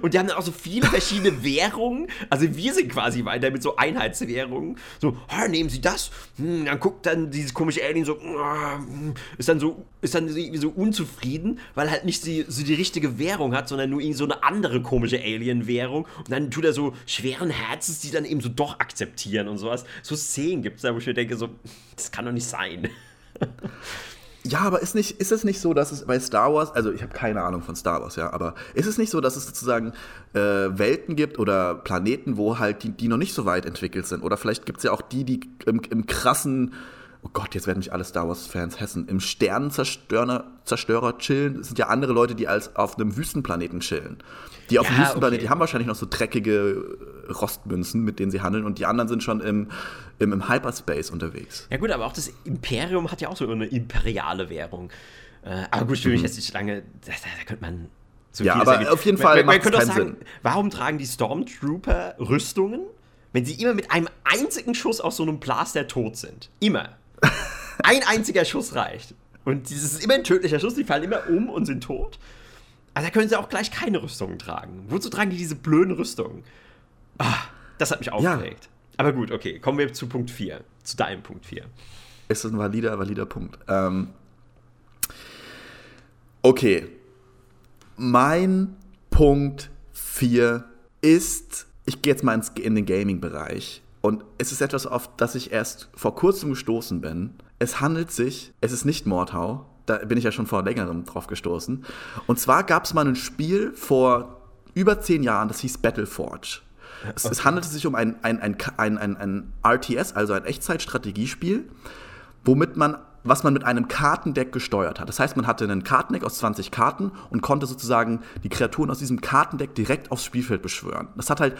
Und die haben dann auch so viele verschiedene Währungen. Also wir sind quasi weiter mit so Einheitswährungen. So, oh, nehmen Sie das? Hm, dann guckt dann dieses komische Alien so, oh, ist dann so, ist dann irgendwie so unzufrieden, weil halt nicht die, so die richtige Währung hat, sondern nur irgendwie so eine andere komische Alien-Währung. Und dann tut er so schweren Herzens, die dann eben so doch akzeptieren und sowas. So Szenen gibt es da, wo ich mir denke, so, das kann doch nicht sein. Ja, aber ist, nicht, ist es nicht so, dass es bei Star Wars, also ich habe keine Ahnung von Star Wars, ja, aber ist es nicht so, dass es sozusagen äh, Welten gibt oder Planeten, wo halt die, die noch nicht so weit entwickelt sind? Oder vielleicht gibt es ja auch die, die im, im krassen, oh Gott, jetzt werden mich alle Star Wars-Fans hessen, im Sternenzerstörer Zerstörer chillen. Es sind ja andere Leute, die als auf einem Wüstenplaneten chillen. Die auf ja, dem Wüstenplaneten, okay. die haben wahrscheinlich noch so dreckige Rostmünzen, mit denen sie handeln, und die anderen sind schon im, im, im Hyperspace unterwegs. Ja, gut, aber auch das Imperium hat ja auch so eine imperiale Währung. Äh, aber gut, ich will mich mhm. jetzt nicht lange. Da, da, könnte man. So ja, aber sagen. auf jeden Fall man, man macht es keinen sagen, Sinn. Warum tragen die Stormtrooper Rüstungen, wenn sie immer mit einem einzigen Schuss aus so einem Blaster tot sind? Immer. Ein einziger Schuss reicht. Und dieses ist immer ein tödlicher Schuss, die fallen immer um und sind tot. Also da können sie auch gleich keine Rüstungen tragen. Wozu tragen die diese blöden Rüstungen? Ah, das hat mich aufgeregt. Ja. Aber gut, okay, kommen wir zu Punkt 4, zu deinem Punkt 4. Ist ein valider, valider Punkt. Ähm, okay. Mein Punkt 4 ist, ich gehe jetzt mal ins, in den Gaming-Bereich. Und es ist etwas, auf das ich erst vor kurzem gestoßen bin. Es handelt sich, es ist nicht Mordhau, da bin ich ja schon vor längerem drauf gestoßen. Und zwar gab es mal ein Spiel vor über zehn Jahren, das hieß Battleforge. Es, okay. es handelte sich um ein, ein, ein, ein, ein, ein RTS, also ein Echtzeitstrategiespiel, womit man was man mit einem Kartendeck gesteuert hat. Das heißt, man hatte einen Kartendeck aus 20 Karten und konnte sozusagen die Kreaturen aus diesem Kartendeck direkt aufs Spielfeld beschwören. Das hat halt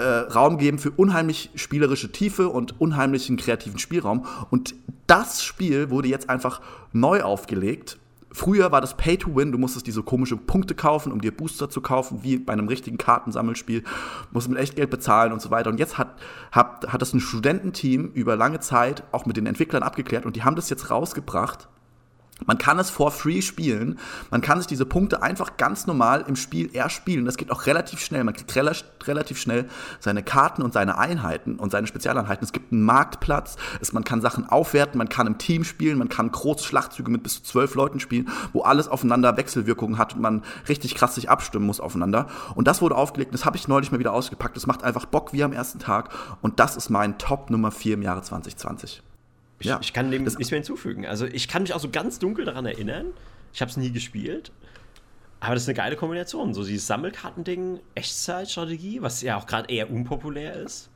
äh, Raum gegeben für unheimlich spielerische Tiefe und unheimlichen kreativen Spielraum. Und das Spiel wurde jetzt einfach neu aufgelegt Früher war das Pay to Win, du musstest diese komische Punkte kaufen, um dir Booster zu kaufen, wie bei einem richtigen Kartensammelspiel, musst mit Echtgeld bezahlen und so weiter. Und jetzt hat, hat, hat das ein Studententeam über lange Zeit auch mit den Entwicklern abgeklärt und die haben das jetzt rausgebracht man kann es for free spielen. Man kann sich diese Punkte einfach ganz normal im Spiel erspielen. Das geht auch relativ schnell. Man kriegt rel relativ schnell seine Karten und seine Einheiten und seine Spezialeinheiten. Es gibt einen Marktplatz. Es, man kann Sachen aufwerten. Man kann im Team spielen. Man kann große Schlachtzüge mit bis zu zwölf Leuten spielen, wo alles aufeinander Wechselwirkungen hat und man richtig krass sich abstimmen muss aufeinander. Und das wurde aufgelegt. Das habe ich neulich mal wieder ausgepackt. Das macht einfach Bock wie am ersten Tag. Und das ist mein Top Nummer 4 im Jahre 2020. Ich, ja, ich kann dem nichts mehr hinzufügen. Also ich kann mich auch so ganz dunkel daran erinnern. Ich habe es nie gespielt. Aber das ist eine geile Kombination. So dieses Sammelkartending, Echtzeitstrategie, was ja auch gerade eher unpopulär ist.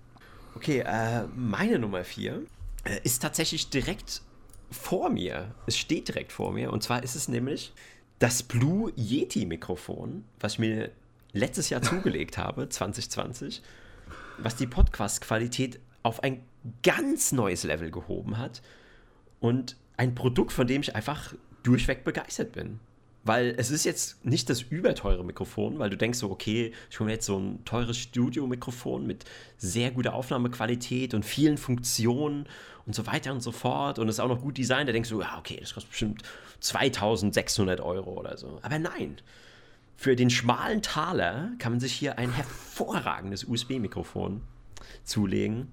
Okay, äh, meine Nummer 4 äh, ist tatsächlich direkt vor mir. Es steht direkt vor mir. Und zwar ist es nämlich das Blue Yeti Mikrofon, was ich mir letztes Jahr zugelegt habe, 2020, was die Podcast-Qualität auf ein ganz neues Level gehoben hat und ein Produkt, von dem ich einfach durchweg begeistert bin. Weil es ist jetzt nicht das überteure Mikrofon, weil du denkst so, okay, ich hole mir jetzt so ein teures Studio-Mikrofon mit sehr guter Aufnahmequalität und vielen Funktionen und so weiter und so fort und ist auch noch gut designt. Da denkst du, ja, okay, das kostet bestimmt 2600 Euro oder so. Aber nein, für den schmalen Taler kann man sich hier ein hervorragendes USB-Mikrofon zulegen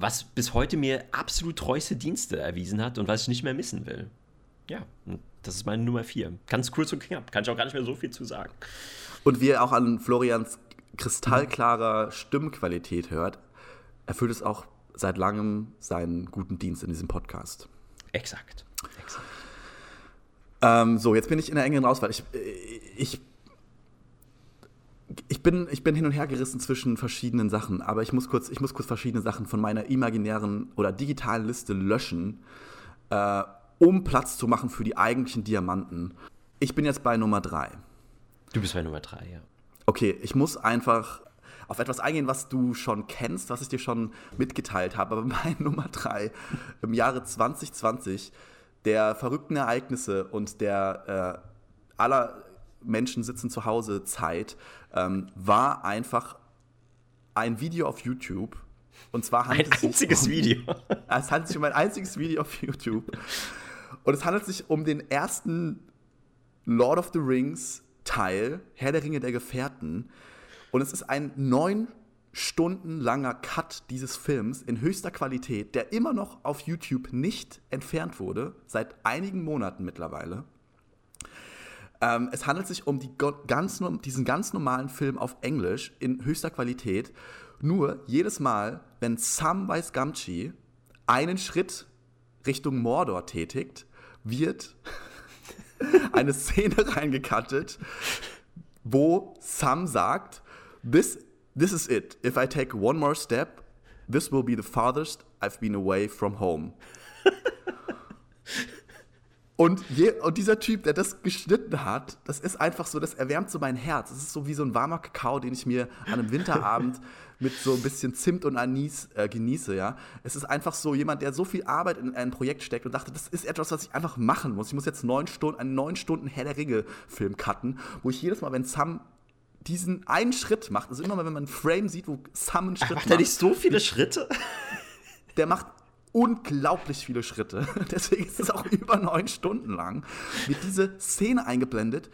was bis heute mir absolut treueste Dienste erwiesen hat und was ich nicht mehr missen will. Ja, das ist meine Nummer vier. Ganz kurz und knapp. Kann ich auch gar nicht mehr so viel zu sagen. Und wie ihr auch an Florians kristallklarer Stimmqualität hört, erfüllt es auch seit langem seinen guten Dienst in diesem Podcast. Exakt. Exakt. Ähm, so, jetzt bin ich in der engeren Auswahl. Ich, ich, ich, bin, ich bin hin und her gerissen zwischen verschiedenen Sachen, aber ich muss kurz, ich muss kurz verschiedene Sachen von meiner imaginären oder digitalen Liste löschen, äh, um Platz zu machen für die eigentlichen Diamanten. Ich bin jetzt bei Nummer drei. Du bist bei Nummer drei, ja. Okay, ich muss einfach auf etwas eingehen, was du schon kennst, was ich dir schon mitgeteilt habe. Aber mein Nummer drei im Jahre 2020 der verrückten Ereignisse und der äh, aller Menschen sitzen zu Hause Zeit ähm, war einfach ein Video auf YouTube. Und zwar handelt ein einziges um, Video. Es handelt sich um ein einziges Video auf YouTube. Und es handelt sich um den ersten Lord of the Rings Teil, Herr der Ringe der Gefährten. Und es ist ein neun Stunden langer Cut dieses Films in höchster Qualität, der immer noch auf YouTube nicht entfernt wurde, seit einigen Monaten mittlerweile. Ähm, es handelt sich um die ganz, diesen ganz normalen Film auf Englisch in höchster Qualität. Nur jedes Mal, wenn Samwise Gamgee einen Schritt Richtung Mordor tätigt, wird eine Szene reingekattet, wo Sam sagt, this this is it. If I take one more step, this will be the farthest I've been away from home. Und, je, und, dieser Typ, der das geschnitten hat, das ist einfach so, das erwärmt so mein Herz. Das ist so wie so ein warmer Kakao, den ich mir an einem Winterabend mit so ein bisschen Zimt und Anis äh, genieße, ja. Es ist einfach so jemand, der so viel Arbeit in ein Projekt steckt und dachte, das ist etwas, was ich einfach machen muss. Ich muss jetzt neun Stunden, einen neun Stunden Herr der Ringe-Film cutten, wo ich jedes Mal, wenn Sam diesen einen Schritt macht, also immer mal, wenn man einen Frame sieht, wo Sam einen Schritt macht. Macht er nicht so viele Schritte? Der macht unglaublich viele Schritte. Deswegen ist es auch über neun Stunden lang. Wird diese Szene eingeblendet,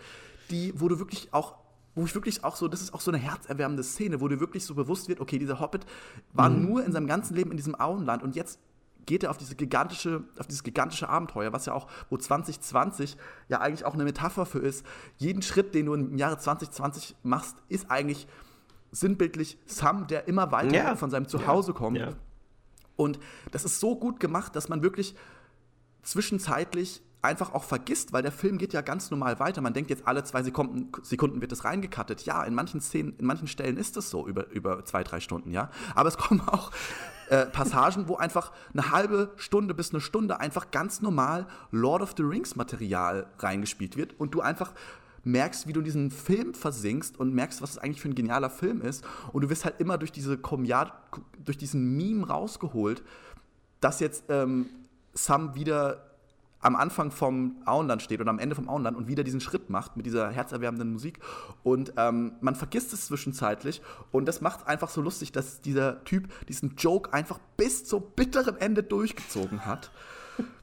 die, wo du wirklich auch wo ich wirklich auch so, das ist auch so eine herzerwärmende Szene, wo dir wirklich so bewusst wird, okay, dieser Hobbit war mhm. nur in seinem ganzen Leben in diesem Auenland und jetzt geht er auf diese gigantische, auf dieses gigantische Abenteuer, was ja auch, wo 2020 ja eigentlich auch eine Metapher für ist. Jeden Schritt, den du im Jahre 2020 machst, ist eigentlich sinnbildlich Sam, der immer weiter ja. von seinem Zuhause ja. kommt. Ja. Und das ist so gut gemacht, dass man wirklich zwischenzeitlich einfach auch vergisst, weil der Film geht ja ganz normal weiter. Man denkt jetzt alle zwei Sekunden, wird es reingekattet. Ja, in manchen Szenen, in manchen Stellen ist es so über, über zwei, drei Stunden, ja. Aber es kommen auch äh, Passagen, wo einfach eine halbe Stunde bis eine Stunde einfach ganz normal Lord of the Rings Material reingespielt wird und du einfach merkst, wie du in diesen Film versinkst und merkst, was es eigentlich für ein genialer Film ist. Und du wirst halt immer durch diese Komjad, durch diesen Meme rausgeholt, dass jetzt ähm, Sam wieder am Anfang vom Auenland steht oder am Ende vom Auenland und wieder diesen Schritt macht mit dieser herzerwärmenden Musik. Und ähm, man vergisst es zwischenzeitlich. Und das macht einfach so lustig, dass dieser Typ diesen Joke einfach bis zum bitteren Ende durchgezogen hat.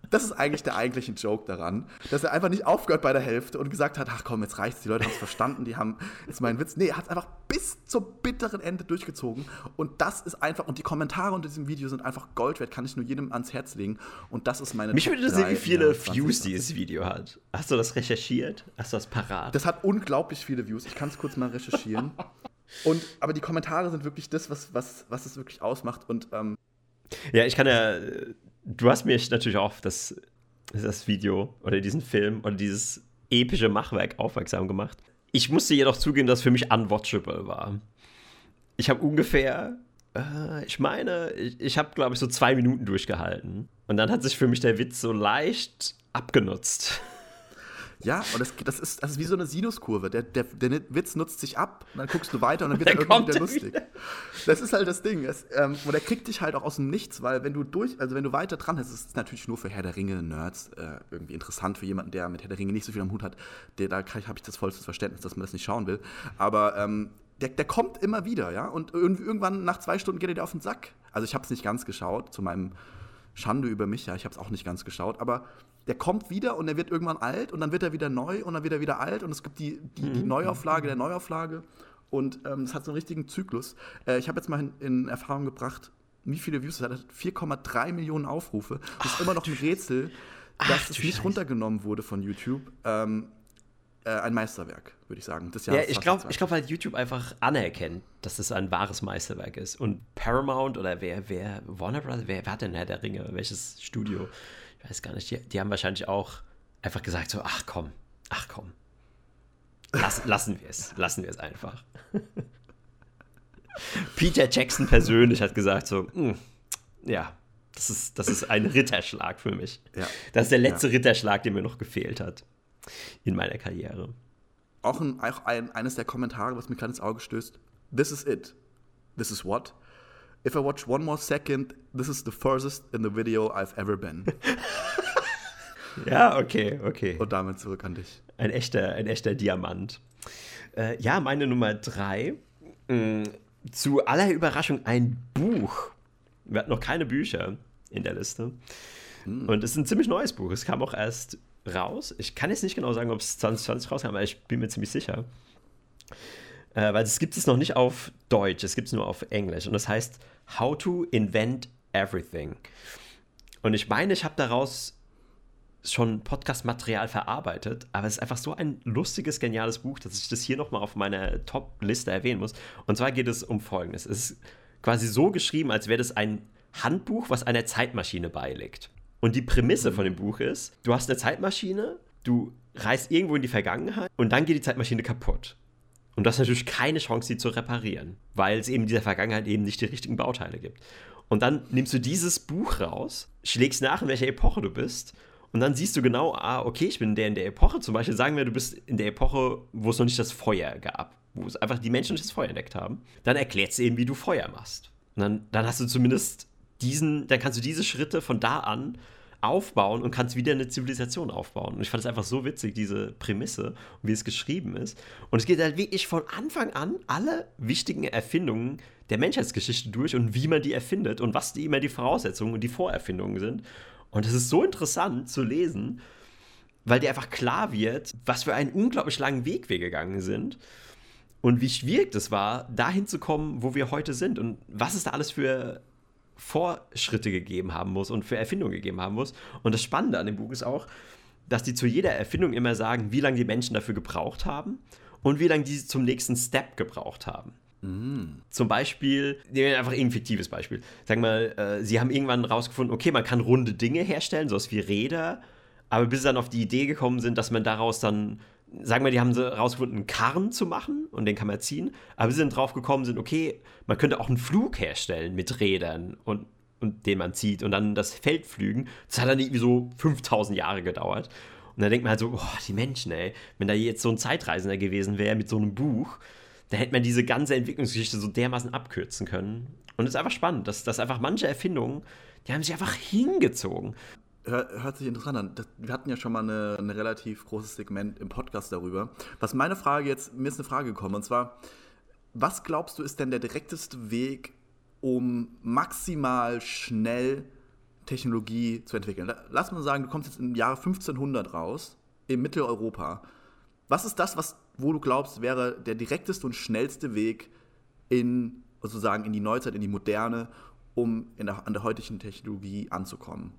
Das ist eigentlich der eigentliche Joke daran, dass er einfach nicht aufgehört bei der Hälfte und gesagt hat, ach komm, jetzt reicht's, die Leute haben es verstanden, die haben jetzt meinen Witz. Nee, er hat es einfach bis zum bitteren Ende durchgezogen und das ist einfach, und die Kommentare unter diesem Video sind einfach Gold wert, kann ich nur jedem ans Herz legen und das ist meine Mich würde interessieren, wie viele Views dieses Video hat. Hast du das recherchiert? Hast du das parat? Das hat unglaublich viele Views, ich kann es kurz mal recherchieren. und, aber die Kommentare sind wirklich das, was, was, was es wirklich ausmacht und ähm, ja, ich kann ja du hast mich natürlich auch auf das, das Video oder diesen Film oder dieses epische Machwerk aufmerksam gemacht. Ich musste jedoch zugeben, dass es für mich unwatchable war. Ich habe ungefähr, äh, ich meine, ich, ich habe, glaube ich, so zwei Minuten durchgehalten. Und dann hat sich für mich der Witz so leicht abgenutzt. Ja, und das, das, ist, das ist wie so eine Sinuskurve. Der, der, der Witz nutzt sich ab, und dann guckst du weiter und dann wird er irgendwann wieder lustig. Wieder. Das ist halt das Ding. Es, ähm, und er kriegt dich halt auch aus dem Nichts, weil wenn du durch, also wenn du weiter dran bist, ist es natürlich nur für Herr der Ringe-Nerds äh, irgendwie interessant für jemanden, der mit Herr der Ringe nicht so viel am Hut hat. Der, da habe ich das vollste Verständnis, dass man das nicht schauen will. Aber ähm, der, der kommt immer wieder, ja. Und irgendwann nach zwei Stunden geht er dir auf den Sack. Also ich habe es nicht ganz geschaut, zu meinem Schande über mich, ja, ich habe es auch nicht ganz geschaut, aber der kommt wieder und er wird irgendwann alt und dann wird er wieder neu und dann wird er wieder alt und es gibt die, die, die mhm. Neuauflage der Neuauflage und ähm, es hat so einen richtigen Zyklus. Äh, ich habe jetzt mal in, in, Erfahrung gebracht, wie viele Views es hat. 4,3 Millionen Aufrufe. Das Ach, ist immer noch ein Rätsel, dass Ach, es nicht runtergenommen wurde von YouTube. Ähm, äh, ein Meisterwerk, würde ich sagen. ja, ich glaube, glaub, weil YouTube einfach anerkennt, dass das ein wahres Meisterwerk ist. Und Paramount oder wer, wer, Warner Brothers, wer, wer hat denn Herr der Ringe? Welches Studio? Ich weiß gar nicht, die, die haben wahrscheinlich auch einfach gesagt so, ach komm, ach komm. Lass, lassen wir es, lassen wir es einfach. Peter Jackson persönlich hat gesagt so, mh, hm, ja, das ist, das ist ein Ritterschlag für mich. Ja. Das ist der letzte ja. Ritterschlag, der mir noch gefehlt hat in meiner Karriere. Auch, ein, auch ein, eines der Kommentare, was mir gerade ins Auge stößt. This is it. This is what? If I watch one more second, this is the furthest in the video I've ever been. ja, okay, okay. Und damit zurück an dich. Ein echter, ein echter Diamant. Äh, ja, meine Nummer drei. Mh, mm, zu aller Überraschung ein Buch. Wir hatten noch keine Bücher in der Liste. Hm. Und es ist ein ziemlich neues Buch. Es kam auch erst raus. Ich kann jetzt nicht genau sagen, ob es 2020 rauskam, aber ich bin mir ziemlich sicher. Äh, weil es gibt es noch nicht auf Deutsch, es gibt es nur auf Englisch. Und das heißt How to Invent Everything. Und ich meine, ich habe daraus schon Podcast-Material verarbeitet, aber es ist einfach so ein lustiges, geniales Buch, dass ich das hier nochmal auf meiner Top-Liste erwähnen muss. Und zwar geht es um Folgendes. Es ist quasi so geschrieben, als wäre das ein Handbuch, was einer Zeitmaschine beiliegt. Und die Prämisse von dem Buch ist, du hast eine Zeitmaschine, du reist irgendwo in die Vergangenheit und dann geht die Zeitmaschine kaputt. Und du hast natürlich keine Chance, sie zu reparieren, weil es eben in dieser Vergangenheit eben nicht die richtigen Bauteile gibt. Und dann nimmst du dieses Buch raus, schlägst nach, in welcher Epoche du bist und dann siehst du genau, ah, okay, ich bin in der in der Epoche. Zum Beispiel sagen wir, du bist in der Epoche, wo es noch nicht das Feuer gab, wo es einfach die Menschen nicht das Feuer entdeckt haben. Dann erklärt es eben, wie du Feuer machst. Und dann, dann hast du zumindest diesen, dann kannst du diese Schritte von da an aufbauen und kannst wieder eine Zivilisation aufbauen. Und ich fand es einfach so witzig, diese Prämisse und wie es geschrieben ist. Und es geht halt wirklich von Anfang an alle wichtigen Erfindungen der Menschheitsgeschichte durch und wie man die erfindet und was die immer die Voraussetzungen und die Vorerfindungen sind. Und es ist so interessant zu lesen, weil dir einfach klar wird, was für einen unglaublich langen Weg wir gegangen sind und wie schwierig das war, dahin zu kommen, wo wir heute sind und was es da alles für Vorschritte gegeben haben muss und für Erfindungen gegeben haben muss. Und das Spannende an dem Buch ist auch, dass die zu jeder Erfindung immer sagen, wie lange die Menschen dafür gebraucht haben und wie lange die zum nächsten Step gebraucht haben. Mhm. Zum Beispiel, nehmen wir einfach ein fiktives Beispiel. Sagen wir mal, äh, sie haben irgendwann rausgefunden, okay, man kann runde Dinge herstellen, sowas wie Räder, aber bis sie dann auf die Idee gekommen sind, dass man daraus dann, sagen wir, die haben sie rausgefunden, einen Karren zu machen und den kann man ziehen, aber sie sind drauf gekommen sind, okay, man könnte auch einen Flug herstellen mit Rädern und, und den man zieht und dann das Feld flügen. Das hat dann irgendwie so 5000 Jahre gedauert. Und dann denkt man halt so, oh, die Menschen, ey, wenn da jetzt so ein Zeitreisender gewesen wäre mit so einem Buch, da hätte man diese ganze Entwicklungsgeschichte so dermaßen abkürzen können. Und es ist einfach spannend, dass, dass einfach manche Erfindungen, die haben sich einfach hingezogen. Hört, sich interessant an. Das, wir hatten ja schon mal ein relativ großes Segment im Podcast darüber. Was meine Frage jetzt, mir ist eine Frage gekommen, und zwar, was glaubst du, ist denn der direkteste Weg, um maximal schnell Technologie zu entwickeln? Lass mal sagen, du kommst jetzt im Jahre 1500 raus, in Mitteleuropa. Was ist das, was wo du glaubst, wäre der direkteste und schnellste Weg in sozusagen in die Neuzeit, in die Moderne, um der, an der heutigen Technologie anzukommen.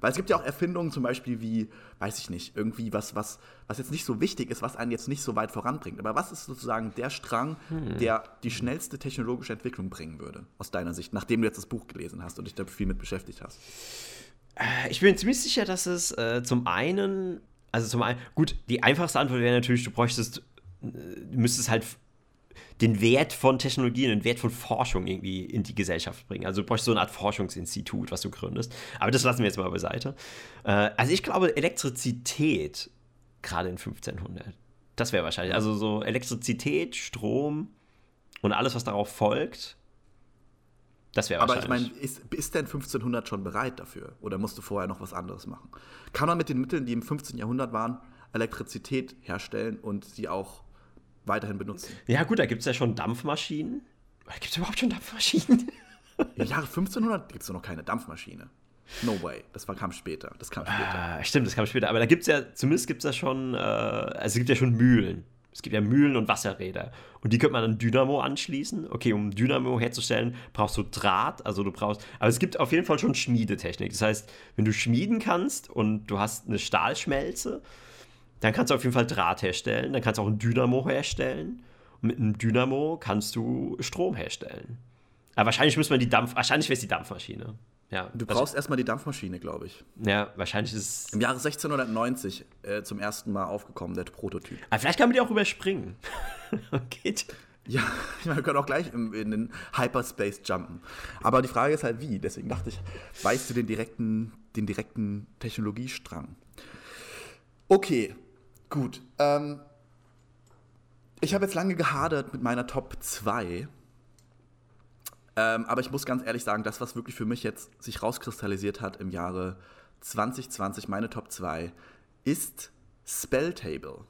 Weil es gibt ja auch Erfindungen zum Beispiel wie, weiß ich nicht, irgendwie was, was, was jetzt nicht so wichtig ist, was einen jetzt nicht so weit voranbringt. Aber was ist sozusagen der Strang, hm. der die schnellste technologische Entwicklung bringen würde, aus deiner Sicht, nachdem du jetzt das Buch gelesen hast und dich da viel mit beschäftigt hast? Äh, ich bin ziemlich sicher, dass es äh, zum einen, also zum einen, gut, die einfachste Antwort wäre natürlich, du bräuchtest du müsstest halt den Wert von Technologie und den Wert von Forschung irgendwie in die Gesellschaft bringen. Also du bräuchst so eine Art Forschungsinstitut, was du gründest. Aber das lassen wir jetzt mal beiseite. Äh, also ich glaube, Elektrizität, gerade in 1500, das wäre wahrscheinlich. Also so Elektrizität, Strom und alles, was darauf folgt, das wäre wahrscheinlich. Aber ich meine, ist, ist denn 1500 schon bereit dafür? Oder musst du vorher noch was anderes machen? Kann man mit den Mitteln, die im 15. Jahrhundert waren, Elektrizität herstellen und sie auch weiterhin benutzen. Ja, gut, da gibt es ja schon Dampfmaschinen. Gibt es überhaupt schon Dampfmaschinen? Im Jahre 1500 gibt es noch keine Dampfmaschine. No way. Das war, kam später. Das kam später. Ah, stimmt, das kam später. Aber da gibt es ja, zumindest gibt es ja schon, äh, also es gibt ja schon Mühlen. Es gibt ja Mühlen und Wasserräder. Und die könnte man an Dynamo anschließen. Okay, um Dynamo herzustellen, brauchst du Draht. Also du brauchst. Aber es gibt auf jeden Fall schon Schmiedetechnik. Das heißt, wenn du schmieden kannst und du hast eine Stahlschmelze, dann kannst du auf jeden Fall Draht herstellen, dann kannst du auch ein Dynamo herstellen. Und mit einem Dynamo kannst du Strom herstellen. Aber wahrscheinlich muss man die Dampf, wahrscheinlich wäre es die Dampfmaschine. ja. Du brauchst erstmal die Dampfmaschine, glaube ich. Ja, wahrscheinlich ist es. Im Jahre 1690 äh, zum ersten Mal aufgekommen, der Prototyp. Aber vielleicht kann man die auch überspringen. Geht. Ja, ich meine, wir können auch gleich im, in den Hyperspace jumpen. Aber die Frage ist halt wie. Deswegen dachte ich, weißt du den direkten, den direkten Technologiestrang? Okay, gut. Ähm, ich habe jetzt lange gehadert mit meiner Top 2. Ähm, aber ich muss ganz ehrlich sagen, das, was wirklich für mich jetzt sich rauskristallisiert hat im Jahre 2020, meine Top 2, ist Spelltable.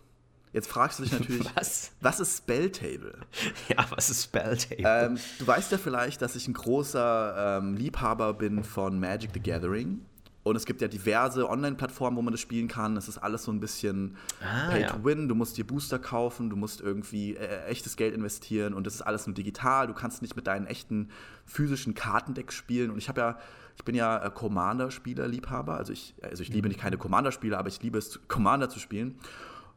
Jetzt fragst du dich natürlich, Was? was ist Spelltable? Ja, was ist Spelltable? Ähm, du weißt ja vielleicht, dass ich ein großer ähm, Liebhaber bin von Magic the Gathering. Und es gibt ja diverse Online-Plattformen, wo man das spielen kann. Es ist alles so ein bisschen Ah, Pay ja. to Win. Du musst dir Booster kaufen, du musst irgendwie äh, echtes Geld investieren und das ist alles nur digital. Du kannst nicht mit deinen echten physischen Kartendecks spielen. Und ich habe ja, ich bin ja äh, Commander-Spieler-Liebhaber. Also ich, also ich liebe nicht keine Commander-Spiele, aber ich liebe es, Commander zu spielen.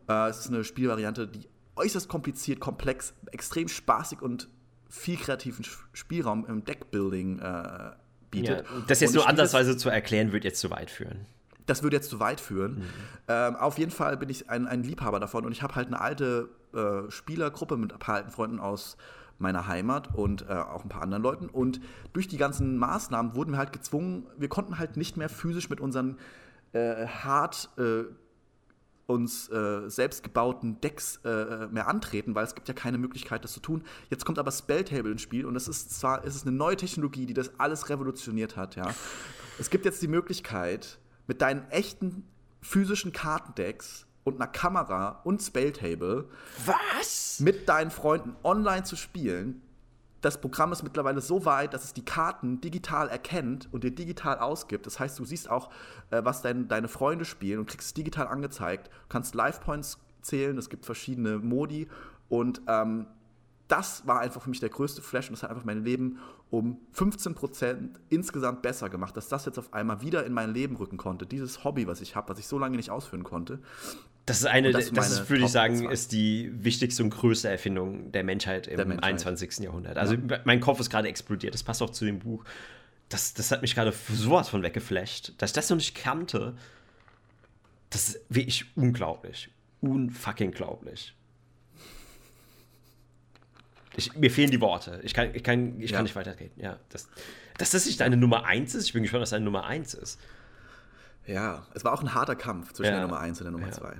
Äh, es ist eine Spielvariante, die äußerst kompliziert, komplex, extrem spaßig und viel kreativen Spielraum im Deckbuilding äh, ja, bietet. das jetzt nur andersweise zu erklären, wird jetzt zu weit führen. das würde jetzt zu weit führen. Mhm. Ähm, auf jeden Fall bin ich ein, ein Liebhaber davon und ich habe halt eine alte äh, Spielergruppe mit ein paar alten Freunden aus meiner Heimat und äh, auch ein paar anderen Leuten. Und durch die ganzen Maßnahmen wurden wir halt gezwungen, wir konnten halt nicht mehr physisch mit unseren äh, hart äh, uns äh, selbst gebauten Decks äh, mehr antreten, weil es gibt ja keine Möglichkeit, das zu tun. Jetzt kommt aber Spelltable ins Spiel und das ist zwar ist es eine neue Technologie, die das alles revolutioniert hat, ja. Es gibt jetzt die Möglichkeit, mit deinen echten physischen Kartendecks und einer Kamera und Spelltable Was? mit deinen Freunden online zu spielen. Das Programm ist mittlerweile so weit, dass es die Karten digital erkennt und dir digital ausgibt. Das heißt, du siehst auch, äh, was dein, deine Freunde spielen und kriegst es digital angezeigt. Du kannst Life-Points zählen, es gibt verschiedene Modi und ähm, das war einfach für mich der größte Flash und das hat einfach mein Leben um 15% insgesamt besser gemacht, dass das jetzt auf einmal wieder in mein Leben rücken konnte. Dieses Hobby, was ich habe, was ich so lange nicht ausführen konnte. Das ist eine, Und das, das ist würde ich sagen, ist die wichtigste und größte Erfindung der Menschheit im Der Menschheit. 21. Jahrhundert. Also mein Kopf ist gerade explodiert. Das passt auch zu dem Buch. Das, das hat mich gerade sowas von weggeflasht, dass ich das noch nicht kannte. Das ist wirklich unglaublich. Unfucking glaublich. Ich, mir fehlen die Worte. Ich kann, ich kann, ich Ja. kann nicht weitergehen. Ja, das, dass das nicht deine Nummer 1 ist, ich bin gespannt, dass deine Nummer 1 ist. Ja, es war auch ein harter Kampf zwischen Ja. der Nummer 1 und der Nummer Ja.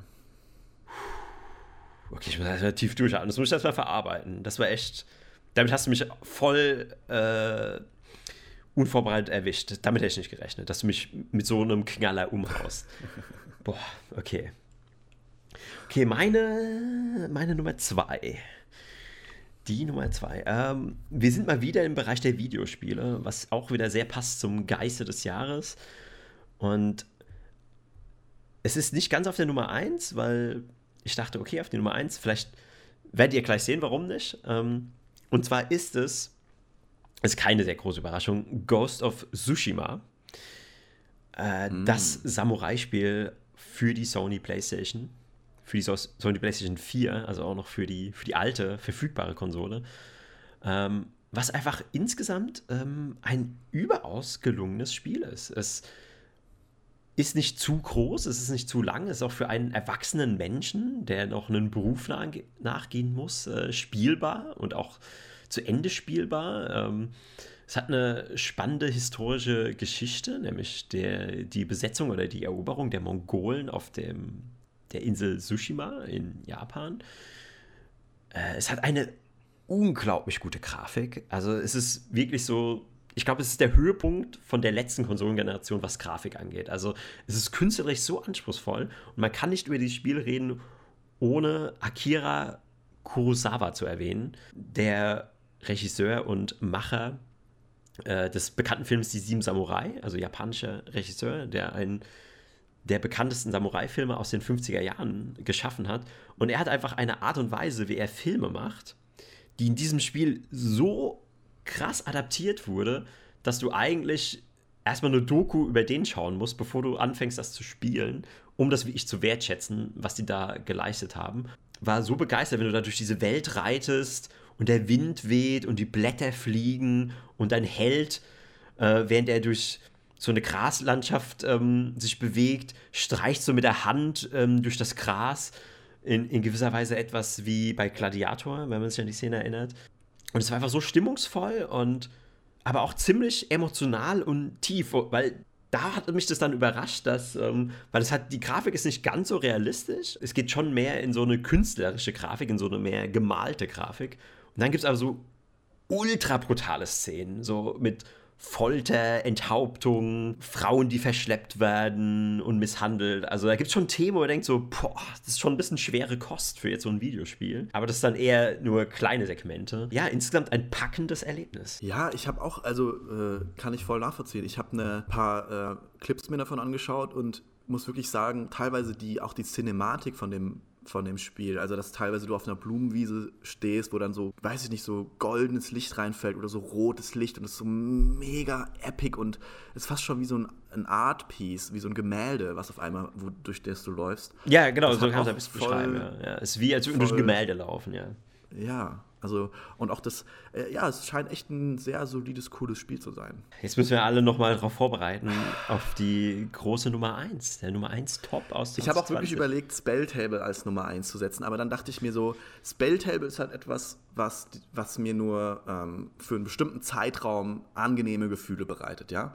2. Okay, ich muss erstmal tief durchatmen. Das muss ich erstmal verarbeiten. Das war echt. Damit hast du mich voll äh, unvorbereitet erwischt. Damit hätte ich nicht gerechnet, dass du mich mit so einem Knaller umhaust. Boah, okay. Okay, meine, meine Nummer zwei. Die Nummer zwei. Ähm, wir sind mal wieder im Bereich der Videospiele, was auch wieder sehr passt zum Geiste des Jahres. Und es ist nicht ganz auf der Nummer 1, weil ich dachte, okay, auf die Nummer 1, vielleicht werdet ihr gleich sehen, warum nicht. Ähm, und zwar ist es, ist keine sehr große Überraschung, Ghost of Tsushima. Äh, Das Samurai-Spiel für die Sony PlayStation. Für die So- Sony PlayStation 4, also auch noch für die, für die alte, verfügbare Konsole. Ähm, was einfach insgesamt ähm, ein überaus gelungenes Spiel ist. Es ist nicht zu groß, es ist nicht zu lang, es ist auch für einen erwachsenen Menschen, der noch einen Beruf nach, nachgehen muss, äh, spielbar und auch zu Ende spielbar. Ähm, es hat eine spannende historische Geschichte, nämlich der, die Besetzung oder die Eroberung der Mongolen auf dem, der Insel Tsushima in Japan. Äh, es hat eine unglaublich gute Grafik. Also es ist wirklich so, ich glaube, es ist der Höhepunkt von der letzten Konsolengeneration, was Grafik angeht. Also es ist künstlerisch so anspruchsvoll und man kann nicht über dieses Spiel reden, ohne Akira Kurosawa zu erwähnen, der Regisseur und Macher äh, des bekannten Films Die Sieben Samurai, also japanischer Regisseur, der einen der bekanntesten Samurai-Filme aus den 50er Jahren geschaffen hat. Und er hat einfach eine Art und Weise, wie er Filme macht, die in diesem Spiel so krass adaptiert wurde, dass du eigentlich erstmal eine Doku über den schauen musst, bevor du anfängst, das zu spielen, um das wirklich zu wertschätzen, was die da geleistet haben. War so begeistert, wenn du da durch diese Welt reitest und der Wind weht und die Blätter fliegen und dein Held, äh, während er durch so eine Graslandschaft ähm, sich bewegt, streicht so mit der Hand ähm, durch das Gras. In, in gewisser Weise etwas wie bei Gladiator, wenn man sich an die Szene erinnert. Und es war einfach so stimmungsvoll und aber auch ziemlich emotional und tief, weil da hat mich das dann überrascht, dass, ähm, weil es hat, die Grafik ist nicht ganz so realistisch. Es geht schon mehr in so eine künstlerische Grafik, in so eine mehr gemalte Grafik. Und dann gibt es aber so ultra brutale Szenen, so mit Folter, Enthauptung, Frauen, die verschleppt werden und misshandelt. Also da gibt es schon Themen, wo ihr denkt so, boah, das ist schon ein bisschen schwere Kost für jetzt so ein Videospiel. Aber das ist dann eher nur kleine Segmente. Ja, insgesamt ein packendes Erlebnis. Ja, ich habe auch, also äh, kann ich voll nachvollziehen. Ich habe ein ne paar äh, Clips mir davon angeschaut und muss wirklich sagen, teilweise die, auch die Cinematik von dem von dem Spiel. Also, dass teilweise du auf einer Blumenwiese stehst, wo dann so, weiß ich nicht, so goldenes Licht reinfällt oder so rotes Licht und es ist so mega epic und es ist fast schon wie so ein, ein Art-Piece, wie so ein Gemälde, was auf einmal, wo, durch das du läufst. Ja, genau, das so kann man es ein bisschen beschreiben. Ja. ja. Es ist wie, als würde durch ein Gemälde laufen, ja. Ja, also, und auch das, äh, ja, es scheint echt ein sehr solides, cooles Spiel zu sein. Jetzt müssen wir alle nochmal darauf vorbereiten, auf die große Nummer 1, der Nummer 1 Top aus Ich habe auch wirklich überlegt, Spelltable als Nummer 1 zu setzen, aber dann dachte ich mir so, Spelltable ist halt etwas, was, was mir nur ähm, für einen bestimmten Zeitraum angenehme Gefühle bereitet, ja.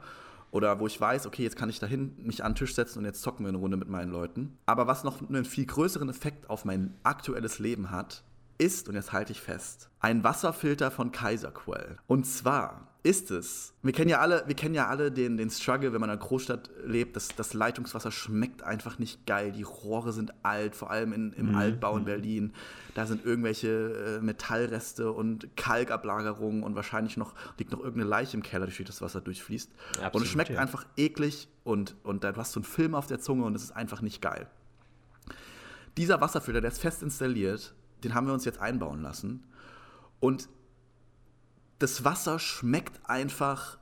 Oder wo ich weiß, okay, jetzt kann ich dahin mich an den Tisch setzen und jetzt zocken wir eine Runde mit meinen Leuten. Aber was noch einen viel größeren Effekt auf mein aktuelles Leben hat, ist, und jetzt halte ich fest, ein Wasserfilter von Kaiserquell. Und zwar ist es, wir kennen ja alle, wir kennen ja alle den, den Struggle, wenn man in einer Großstadt lebt, das, das Leitungswasser schmeckt einfach nicht geil. Die Rohre sind alt, vor allem in, im mhm. Altbau in mhm. Berlin. Da sind irgendwelche äh, Metallreste und Kalkablagerungen und wahrscheinlich noch liegt noch irgendeine Leiche im Keller, durch die das Wasser durchfließt. Absolut, und es schmeckt ja. einfach eklig und, und da, du hast so einen Film auf der Zunge und es ist einfach nicht geil. Dieser Wasserfilter, der ist fest installiert, den haben wir uns jetzt einbauen lassen. Und das Wasser schmeckt einfach.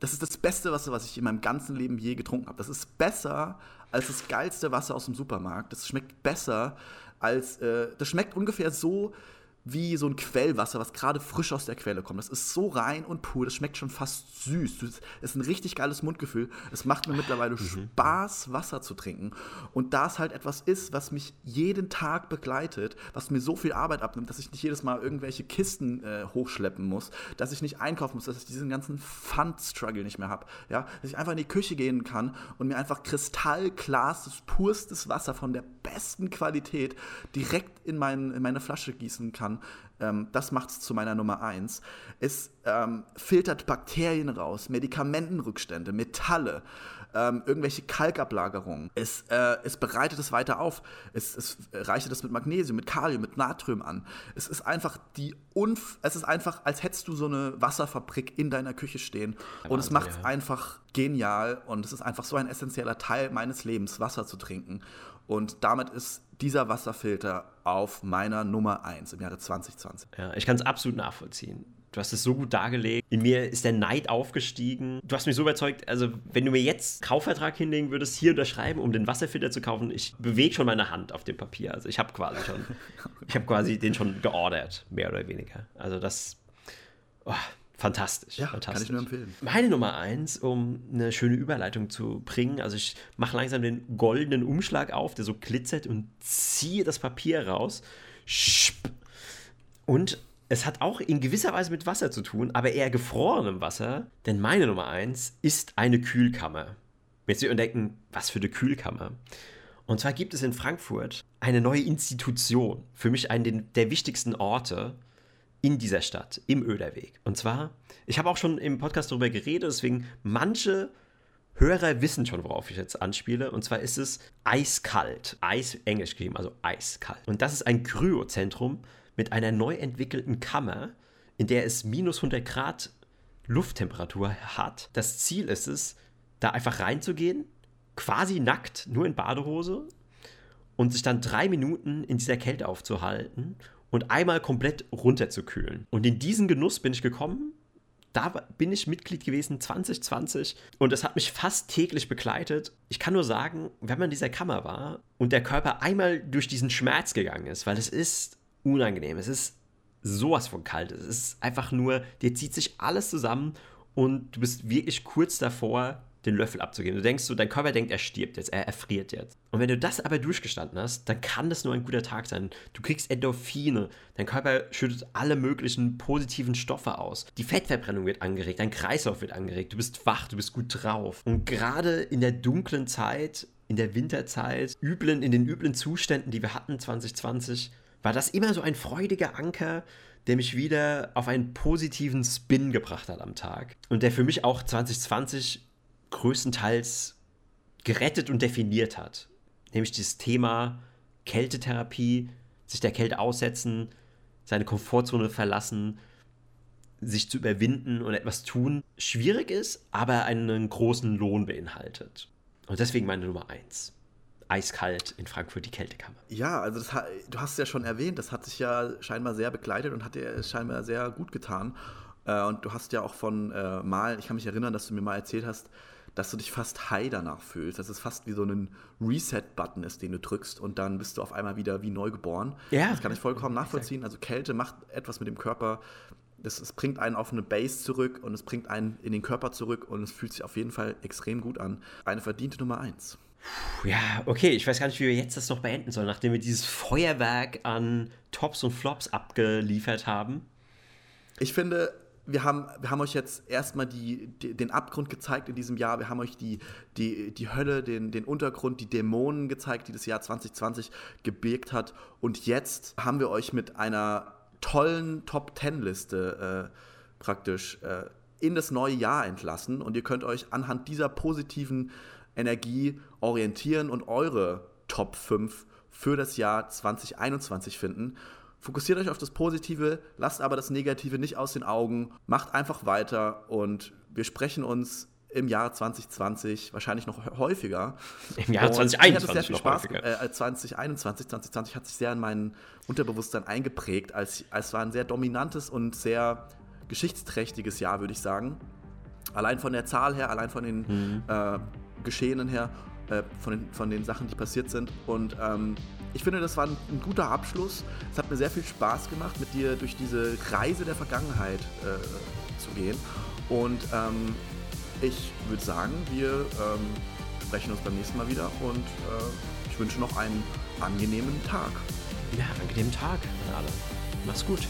Das ist das beste Wasser, was ich in meinem ganzen Leben je getrunken habe. Das ist besser als das geilste Wasser aus dem Supermarkt. Das schmeckt besser als. Äh, das schmeckt ungefähr so, wie so ein Quellwasser, was gerade frisch aus der Quelle kommt. Das ist so rein und pur, das schmeckt schon fast süß. Das ist ein richtig geiles Mundgefühl. Es macht mir mittlerweile mhm. Spaß, Wasser zu trinken. Und da es halt etwas ist, was mich jeden Tag begleitet, was mir so viel Arbeit abnimmt, dass ich nicht jedes Mal irgendwelche Kisten äh, hochschleppen muss, dass ich nicht einkaufen muss, dass ich diesen ganzen Pfand-Struggle nicht mehr habe. Ja? Dass ich einfach in die Küche gehen kann und mir einfach kristallklares, purstes Wasser von der besten Qualität direkt in, mein, in meine Flasche gießen kann kann. Ähm, das macht es zu meiner Nummer eins. Es ähm, filtert Bakterien raus, Medikamentenrückstände, Metalle, ähm, irgendwelche Kalkablagerungen. Es, äh, es bereitet es weiter auf. Es, es reichert es mit Magnesium, mit Kalium, mit Natrium an. Es ist einfach die Unf es ist einfach, als hättest du so eine Wasserfabrik in deiner Küche stehen. und es macht es ja. einfach genial und es ist einfach so ein essentieller Teil meines Lebens, Wasser zu trinken. Und damit ist dieser Wasserfilter auf meiner Nummer 1 im Jahre 2020. Ja, ich kann es absolut nachvollziehen. Du hast es so gut dargelegt. In mir ist der Neid aufgestiegen. Du hast mich so überzeugt, also wenn du mir jetzt Kaufvertrag hinlegen würdest, hier unterschreiben, um den Wasserfilter zu kaufen, ich bewege schon meine Hand auf dem Papier. Also ich habe quasi schon, ich habe quasi den schon geordert, mehr oder weniger. Also das, oh, Fantastisch. Ja, fantastisch. kann ich nur empfehlen. Meine Nummer eins, um eine schöne Überleitung zu bringen, also ich mache langsam den goldenen Umschlag auf, der so glitzert und ziehe das Papier raus. Und es hat auch in gewisser Weise mit Wasser zu tun, aber eher gefrorenem Wasser, denn meine Nummer eins ist eine Kühlkammer. Jetzt Sie entdecken, was für eine Kühlkammer. Und zwar gibt es in Frankfurt eine neue Institution, für mich einen der wichtigsten Orte, in dieser Stadt, im Öderweg. Und zwar, ich habe auch schon im Podcast darüber geredet, deswegen manche Hörer wissen schon, worauf ich jetzt anspiele. Und zwar ist es eiskalt. Eis, englisch geschrieben, also eiskalt. Und das ist ein Kryozentrum mit einer neu entwickelten Kammer, in der es minus 100 Grad Lufttemperatur hat. Das Ziel ist es, da einfach reinzugehen, quasi nackt, nur in Badehose und sich dann drei Minuten in dieser Kälte aufzuhalten und einmal komplett runterzukühlen. Und in diesen Genuss bin ich gekommen. Da bin ich Mitglied gewesen 2020 und es hat mich fast täglich begleitet. Ich kann nur sagen, wenn man in dieser Kammer war und der Körper einmal durch diesen Schmerz gegangen ist, weil es ist unangenehm, es ist sowas von kalt, es ist einfach nur, dir zieht sich alles zusammen und du bist wirklich kurz davor, den Löffel abzugeben. Du denkst so, dein Körper denkt, er stirbt jetzt, er erfriert jetzt. Und wenn du das aber durchgestanden hast, dann kann das nur ein guter Tag sein. Du kriegst Endorphine, dein Körper schüttet alle möglichen positiven Stoffe aus. Die Fettverbrennung wird angeregt, dein Kreislauf wird angeregt, du bist wach, du bist gut drauf. Und gerade in der dunklen Zeit, in der Winterzeit, üblen, in den üblen Zuständen, die wir hatten 2020, war das immer so ein freudiger Anker, der mich wieder auf einen positiven Spin gebracht hat am Tag. Und der für mich auch 2020 größtenteils gerettet und definiert hat. Nämlich dieses Thema Kältetherapie, sich der Kälte aussetzen, seine Komfortzone verlassen, sich zu überwinden und etwas tun, schwierig ist, aber einen großen Lohn beinhaltet. Und deswegen meine Nummer eins. Eiskalt in Frankfurt die Kältekammer. Ja, also das, du hast es ja schon erwähnt, das hat sich ja scheinbar sehr begleitet und hat dir scheinbar sehr gut getan. Äh, und du hast ja auch von äh, mal, ich kann mich erinnern, dass du mir mal erzählt hast, dass du dich fast high danach fühlst, dass es fast wie so ein Reset-Button ist, den du drückst und dann bist du auf einmal wieder wie neu geboren. Ja. Das kann ich vollkommen nachvollziehen. Also Kälte macht etwas mit dem Körper. Das, es bringt einen auf eine Base zurück und es bringt einen in den Körper zurück und es fühlt sich auf jeden Fall extrem gut an. Eine verdiente Nummer eins. Ja, okay, ich weiß gar nicht, wie wir jetzt das noch beenden sollen, nachdem wir dieses Feuerwerk an Tops und Flops abgeliefert haben. Ich finde, wir haben, wir haben euch jetzt erstmal die, die, den Abgrund gezeigt in diesem Jahr. Wir haben euch die, die, die Hölle, den, den Untergrund, die Dämonen gezeigt, die das Jahr 2020 gebirgt hat. Und jetzt haben wir euch mit einer tollen Top-10-Liste äh, praktisch äh, in das neue Jahr entlassen. Und ihr könnt euch anhand dieser positiven Energie orientieren und eure Top 5 für das Jahr 2021 finden. Fokussiert euch auf das Positive, lasst aber das Negative nicht aus den Augen, macht einfach weiter und wir sprechen uns im Jahr 2020 wahrscheinlich noch häufiger. Im Jahr 2021 hat es sehr viel Spaß. Äh, 2021, 2020 hat sich sehr in mein Unterbewusstsein eingeprägt. Als, als war ein sehr dominantes und sehr geschichtsträchtiges Jahr, würde ich sagen. Allein von der Zahl her, allein von den mhm. äh, Geschehenen her, äh, von, den, von den Sachen, die passiert sind. Und ähm, ich finde, das war ein, ein, guter Abschluss. Es hat mir sehr viel Spaß gemacht, mit dir durch diese Reise der Vergangenheit äh, zu gehen. Und ähm, ich würde sagen, wir ähm, sprechen uns beim nächsten Mal wieder und äh, ich wünsche noch einen angenehmen Tag. Ja, angenehmen Tag an alle. Mach's gut.